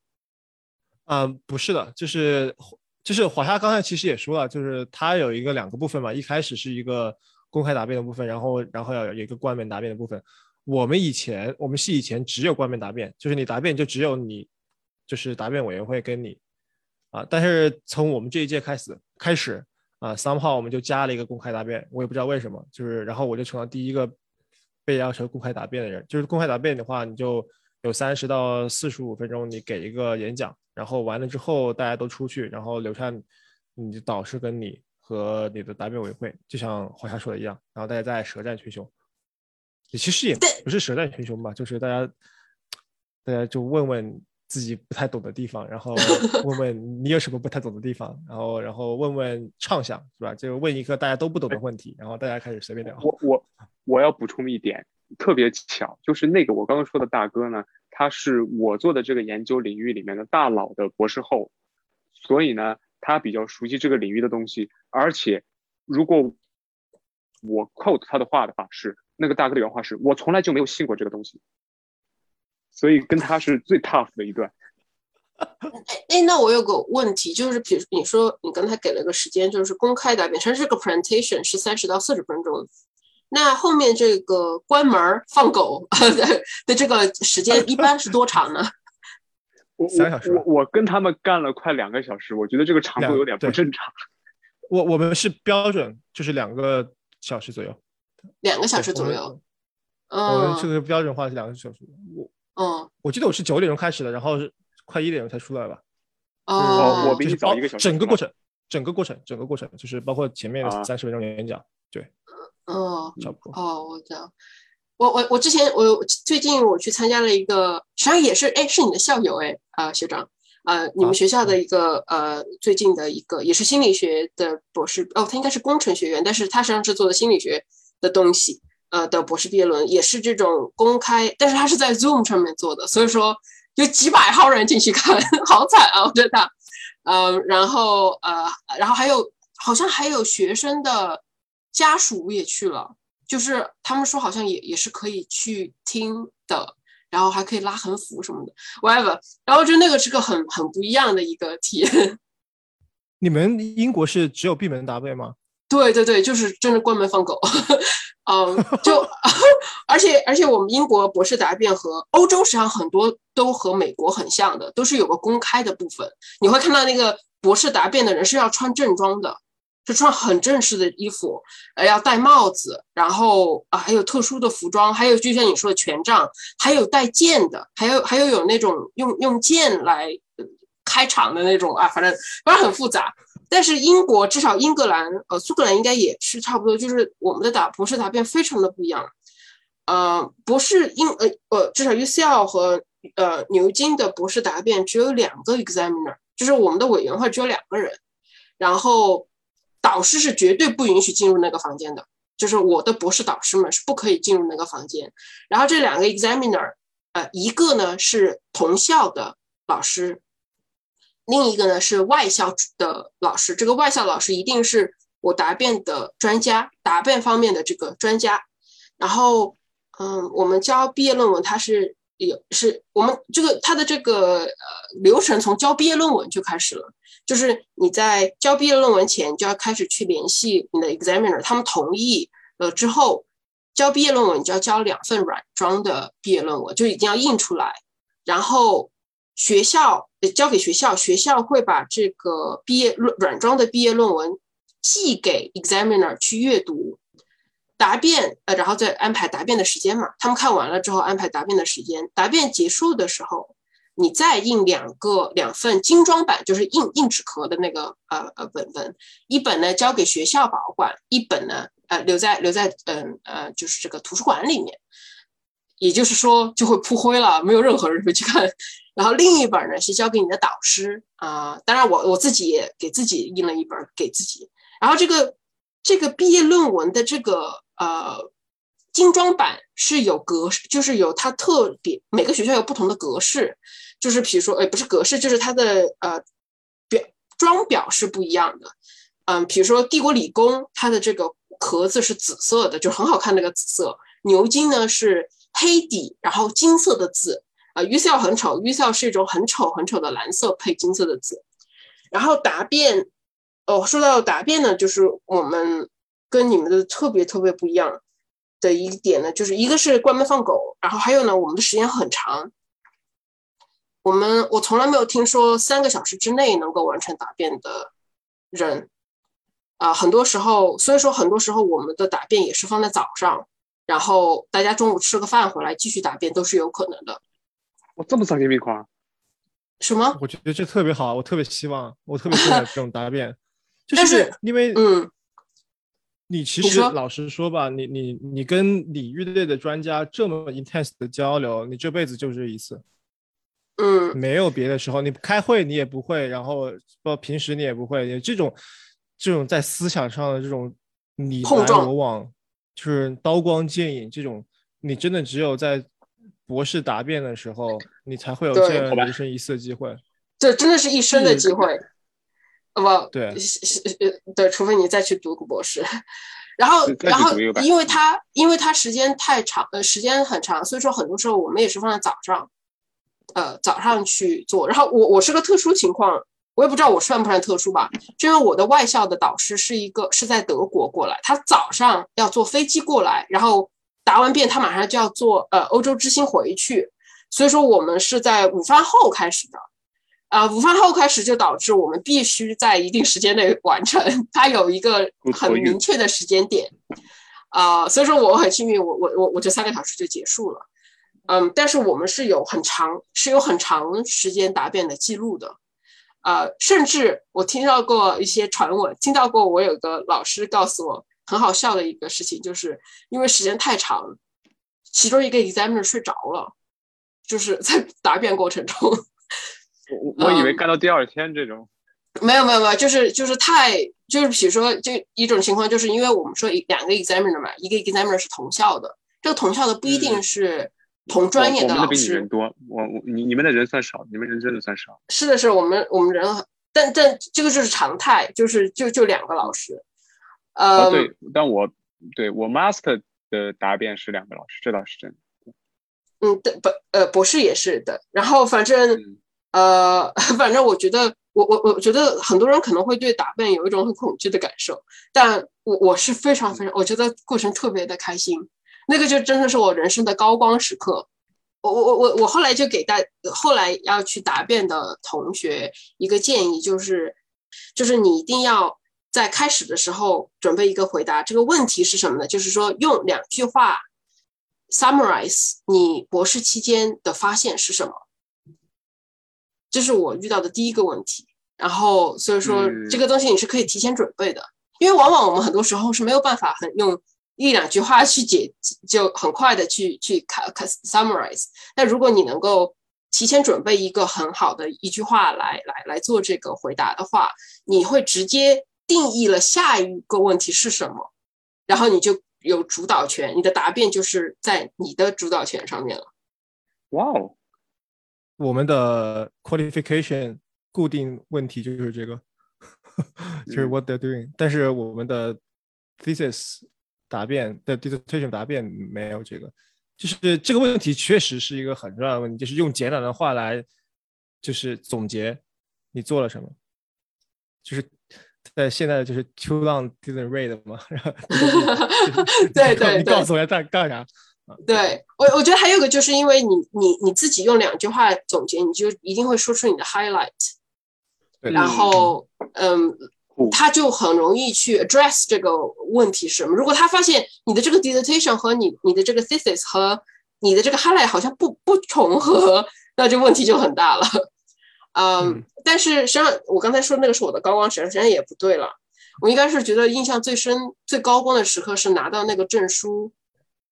嗯，不是的，就是就是华夏刚才其实也说了，就是它有一个两个部分嘛。一开始是一个公开答辩的部分，然后然后要有一个冠冕答辩的部分。我们以前我们系以前只有冠冕答辩，就是你答辩就只有你，就是答辩委员会跟你。啊！但是从我们这一届开始，开始啊，三号我们就加了一个公开答辩，我也不知道为什么，就是然后我就成了第一个被要求公开答辩的人。就是公开答辩的话，你就有三十到四十五分钟，你给一个演讲，然后完了之后大家都出去，然后留下你的导师跟你和你的答辩委员会，就像华夏说的一样，然后大家在舌战群雄。也其实也不是舌战群雄吧，就是大家大家就问问。自己不太懂的地方，然后 问问你有什么不太懂的地方，然后然后问问畅想，是吧？就问一个大家都不懂的问题，然后大家开始随便聊。我我我要补充一点，特别巧，就是那个我刚刚说的大哥呢，他是我做的这个研究领域里面的大佬的博士后，所以呢，他比较熟悉这个领域的东西。而且，如果我 quote 他的话的话，是那个大哥的原话是：我从来就没有信过这个东西。所以跟他是最 tough 的一段。哎，那我有个问题，就是比如你说你刚才给了个时间，就是公开答辩，它这个 presentation 是三十到四十分钟，那后面这个关门放狗的的这个时间一般是多长呢？我三个小时我我跟他们干了快两个小时，我觉得这个长度有点不正常。我我们是标准就是两个小时左右，两个小时左右。我们这嗯个标准化是两个小时。我嗯。我记得我是九点钟开始的，然后是快一点钟才出来吧。哦，我比你早一个小时整个过程，整个过程，整个过程就是包括前面啊。的三十分钟演讲，对，哦差不多。哦，我知道。我我我之前我最近我去参加了一个，实际上也是哎是你的校友哎啊、学长。呃你们啊学校的一个、呃最近的一个也是心理学的博士哦他应该是工程学院，但是他实际上是做的心理学的东西呃的博士毕业论文也是这种公开，但是他是在 Zoom 上面做的，所以说有几百号人进去看，好惨啊我觉得，呃然后呃然后还有好像还有学生的家属也去了。就是他们说好像也也是可以去听的，然后还可以拉横幅什么的，whatever。然后就那个是个很很不一样的一个体验。你们英国是只有闭门答辩吗？对对对，就是真的关门放狗。嗯，就 而且而且我们英国博士答辩和欧洲实际上很多都和美国很像的，都是有个公开的部分。你会看到那个博士答辩的人是要穿正装的，是穿很正式的衣服，呃，要戴帽子，然后啊还有特殊的服装，还有就像你说的权杖，还有带剑的，还有还有有那种用用剑来开场的那种啊，反正反正很复杂。但是英国至少英格兰，呃，苏格兰应该也是差不多，就是我们的答博士答辩非常的不一样。呃，博士英呃呃，至少 UCL 和呃牛津的博士答辩只有两个 examiner，就是我们的委员会只有两个人，然后导师是绝对不允许进入那个房间的，就是我的博士导师们是不可以进入那个房间。然后这两个 examiner，呃，一个呢是同校的老师，另一个呢是外校的老师。这个外校老师一定是我答辩的专家，答辩方面的这个专家。然后，嗯，我们交毕业论文，它是有是我们这个它的这个呃流程从交毕业论文就开始了，就是你在交毕业论文前就要开始去联系你的 examiner，他们同意了之后，交毕业论文你就要交两份软装的毕业论文，就已经要印出来，然后学校交给学校，学校会把这个毕业论软装的毕业论文寄给 examiner 去阅读。答辩，呃，然后再安排答辩的时间嘛。他们看完了之后安排答辩的时间。答辩结束的时候，你再印两个两份精装版，就是硬硬纸壳的那个呃呃本本，一本呢交给学校保管，一本呢呃留在留在嗯呃就是这个图书馆里面。也就是说就会铺灰了，没有任何人会去看。然后另一本呢是交给你的导师啊、当然我我自己也给自己印了一本给自己。然后这个这个毕业论文的这个呃精装版是有格式，就是有它特别每个学校有不同的格式，就是比如说，哎，不是格式，就是它的呃表装表是不一样的。嗯，比如说帝国理工，它的这个壳子是紫色的，就很好看那个紫色。牛津呢是黑底，然后金色的字。啊、呃、，UCL 很丑，UCL 是一种很丑很丑的蓝色配金色的字。然后答辩，哦，说到答辩呢，就是我们跟你们的特别特别不一样的一点呢，就是一个是关门放狗，然后还有呢，我们的时间很长。我们我从来没有听说三个小时之内能够完成答辩的人，啊、很多时候，所以说很多时候我们的答辩也是放在早上，然后大家中午吃个饭回来继续答辩都是有可能的。我这么丧心病狂，什么？我觉得这特别好，我特别希望，我特别期待这种答辩，就是因为嗯，你其实老实说吧，你你你跟领域内的专家这么 intense 的交流，你这辈子就这一次，嗯，没有别的时候，你开会你也不会，然后不平时你也不会，你这种这种在思想上的这种你来我往，就是刀光剑影这种，你真的只有在博士答辩的时候，你才会有对这样人生一次的机会。这真的是一生的机会。呃不，对是是呃对，除非你再去读个博士。然后然后因为他因为他时间太长，呃，时间很长，所以说很多时候我们也是放在早上，呃，早上去做。然后我我是个特殊情况，我也不知道我算不算特殊吧，就因为我的外校的导师是一个是在德国过来，他早上要坐飞机过来，然后答完辩他马上就要坐呃欧洲之星回去，所以说我们是在午饭后开始的。啊，午饭后开始就导致我们必须在一定时间内完成，它有一个很明确的时间点，啊，所以说我很幸运，我我我我这三个小时就结束了，嗯，但是我们是有很长是有很长时间答辩的记录的，呃，甚至我听到过一些传闻，听到过我有个老师告诉我很好笑的一个事情，就是因为时间太长，其中一个 examiner 睡着了，就是在答辩过程中。我我以为干到第二天这种，没有没有没有，就是就是太就是比如说就一种情况，就是因为我们说两个 examiner 嘛，一个 examiner 是同校的，这个同校的不一定是同专业的老师。我们比你人多，我我你你们的人算少，你们人真的算少。是的是，我们我们人，但但这个就是常态，就是就就两个老师。呃，对，但我对我 master 的答辩是两个老师，这倒是真的。嗯，对，不呃博士也是的，然后反正。呃，反正我觉得，我我我觉得很多人可能会对答辩有一种很恐惧的感受，但我我是非常非常，我觉得过程特别的开心，那个就真的是我人生的高光时刻。我我我我我后来就给大后来要去答辩的同学一个建议，就是就是你一定要在开始的时候准备一个回答。这个问题是什么呢？就是说用两句话 summarize 你博士期间的发现是什么。这是我遇到的第一个问题，然后所以说这个东西你是可以提前准备的，因为往往我们很多时候是没有办法很用一两句话去解，就很快的去去看看 summarize。那如果你能够提前准备一个很好的一句话来来来做这个回答的话，你会直接定义了下一个问题是什么，然后你就有主导权，你的答辩就是在你的主导权上面了。哇哦！我们的 qualification 固定问题就是这个，就是 what they're doing。但是我们的 thesis 答辩的 dissertation 答辩没有这个，就是这个问题确实是一个很重要的问题，就是用简短的话来就是总结你做了什么，就是在现在就是 too long didn't read 嘛，对 对，你告诉我在干啥？对我，我觉得还有个，就是因为你你你自己用两句话总结，你就一定会说出你的 highlight，然后嗯，他就很容易去 address 这个问题是什么。如果他发现你的这个 dissertation 和你你的这个 thesis 和你的这个 highlight 好像不不重合，那就问题就很大了。嗯，但是实际上我刚才说那个是我的高光时刻，实际上也不对了。我应该是觉得印象最深、最高光的时刻是拿到那个证书。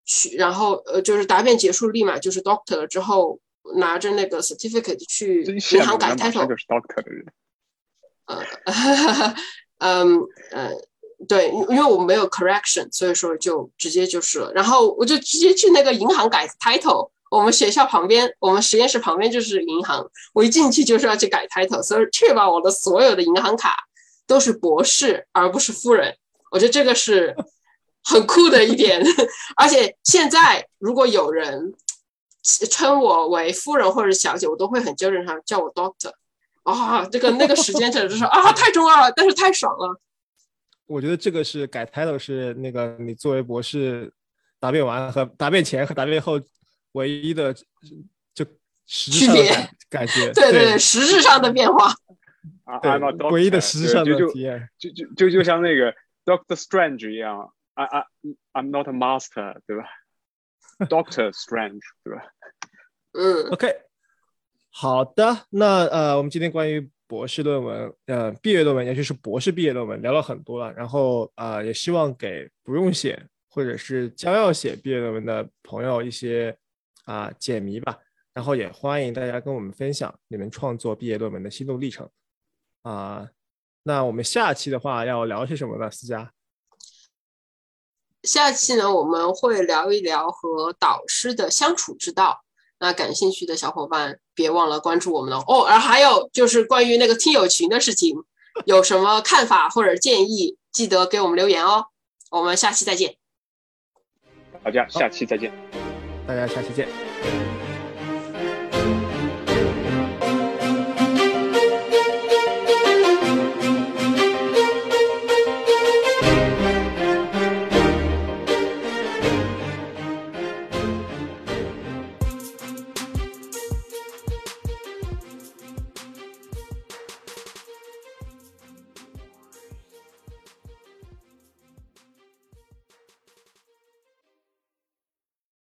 去，然后呃，就是答辩结束，立马就是 doctor 了。之后拿着那个 certificate 去银行改 title。就是 doctor 的人。呃，嗯呃，对，因为我们没有 correction，所以说就直接就是了。然后我就直接去那个银行改 title。我们学校旁边，我们实验室旁边就是银行。我一进去就是要去改 title，所以确保我的所有的银行卡都是博士而不是夫人。我觉得这个是。很酷的一点，而且现在如果有人称我为夫人或者小姐，我都会很纠正他，叫我 doctor。啊，这个那个时间简直是啊，太重要了，但是太爽了。我觉得这个是改 title 是那个你作为博士答辩完和答辩前和答辩后唯一的就实质上的感觉，对对对，实质上的变化。啊，唯一的实质上的体验，就就就就像那个 Doctor Strange 一样。I I I'm not a master，对吧？Doctor Strange，对吧？嗯，OK，好的，那呃，我们今天关于博士论文，呃，毕业论文，尤其是博士毕业论文，聊了很多了。然后啊，也希望给不用写或者是将要写毕业论文的朋友一些啊解谜吧。然后也欢迎大家跟我们分享你们创作毕业论文的心路历程啊。那我们下期的话要聊些什么呢？思佳？下期呢，我们会聊一聊和导师的相处之道。那感兴趣的小伙伴，别忘了关注我们哦。哦，而还有就是关于那个听友群的事情，有什么看法或者建议，记得给我们留言哦。我们下期再见。大家下期再见。大家下期见。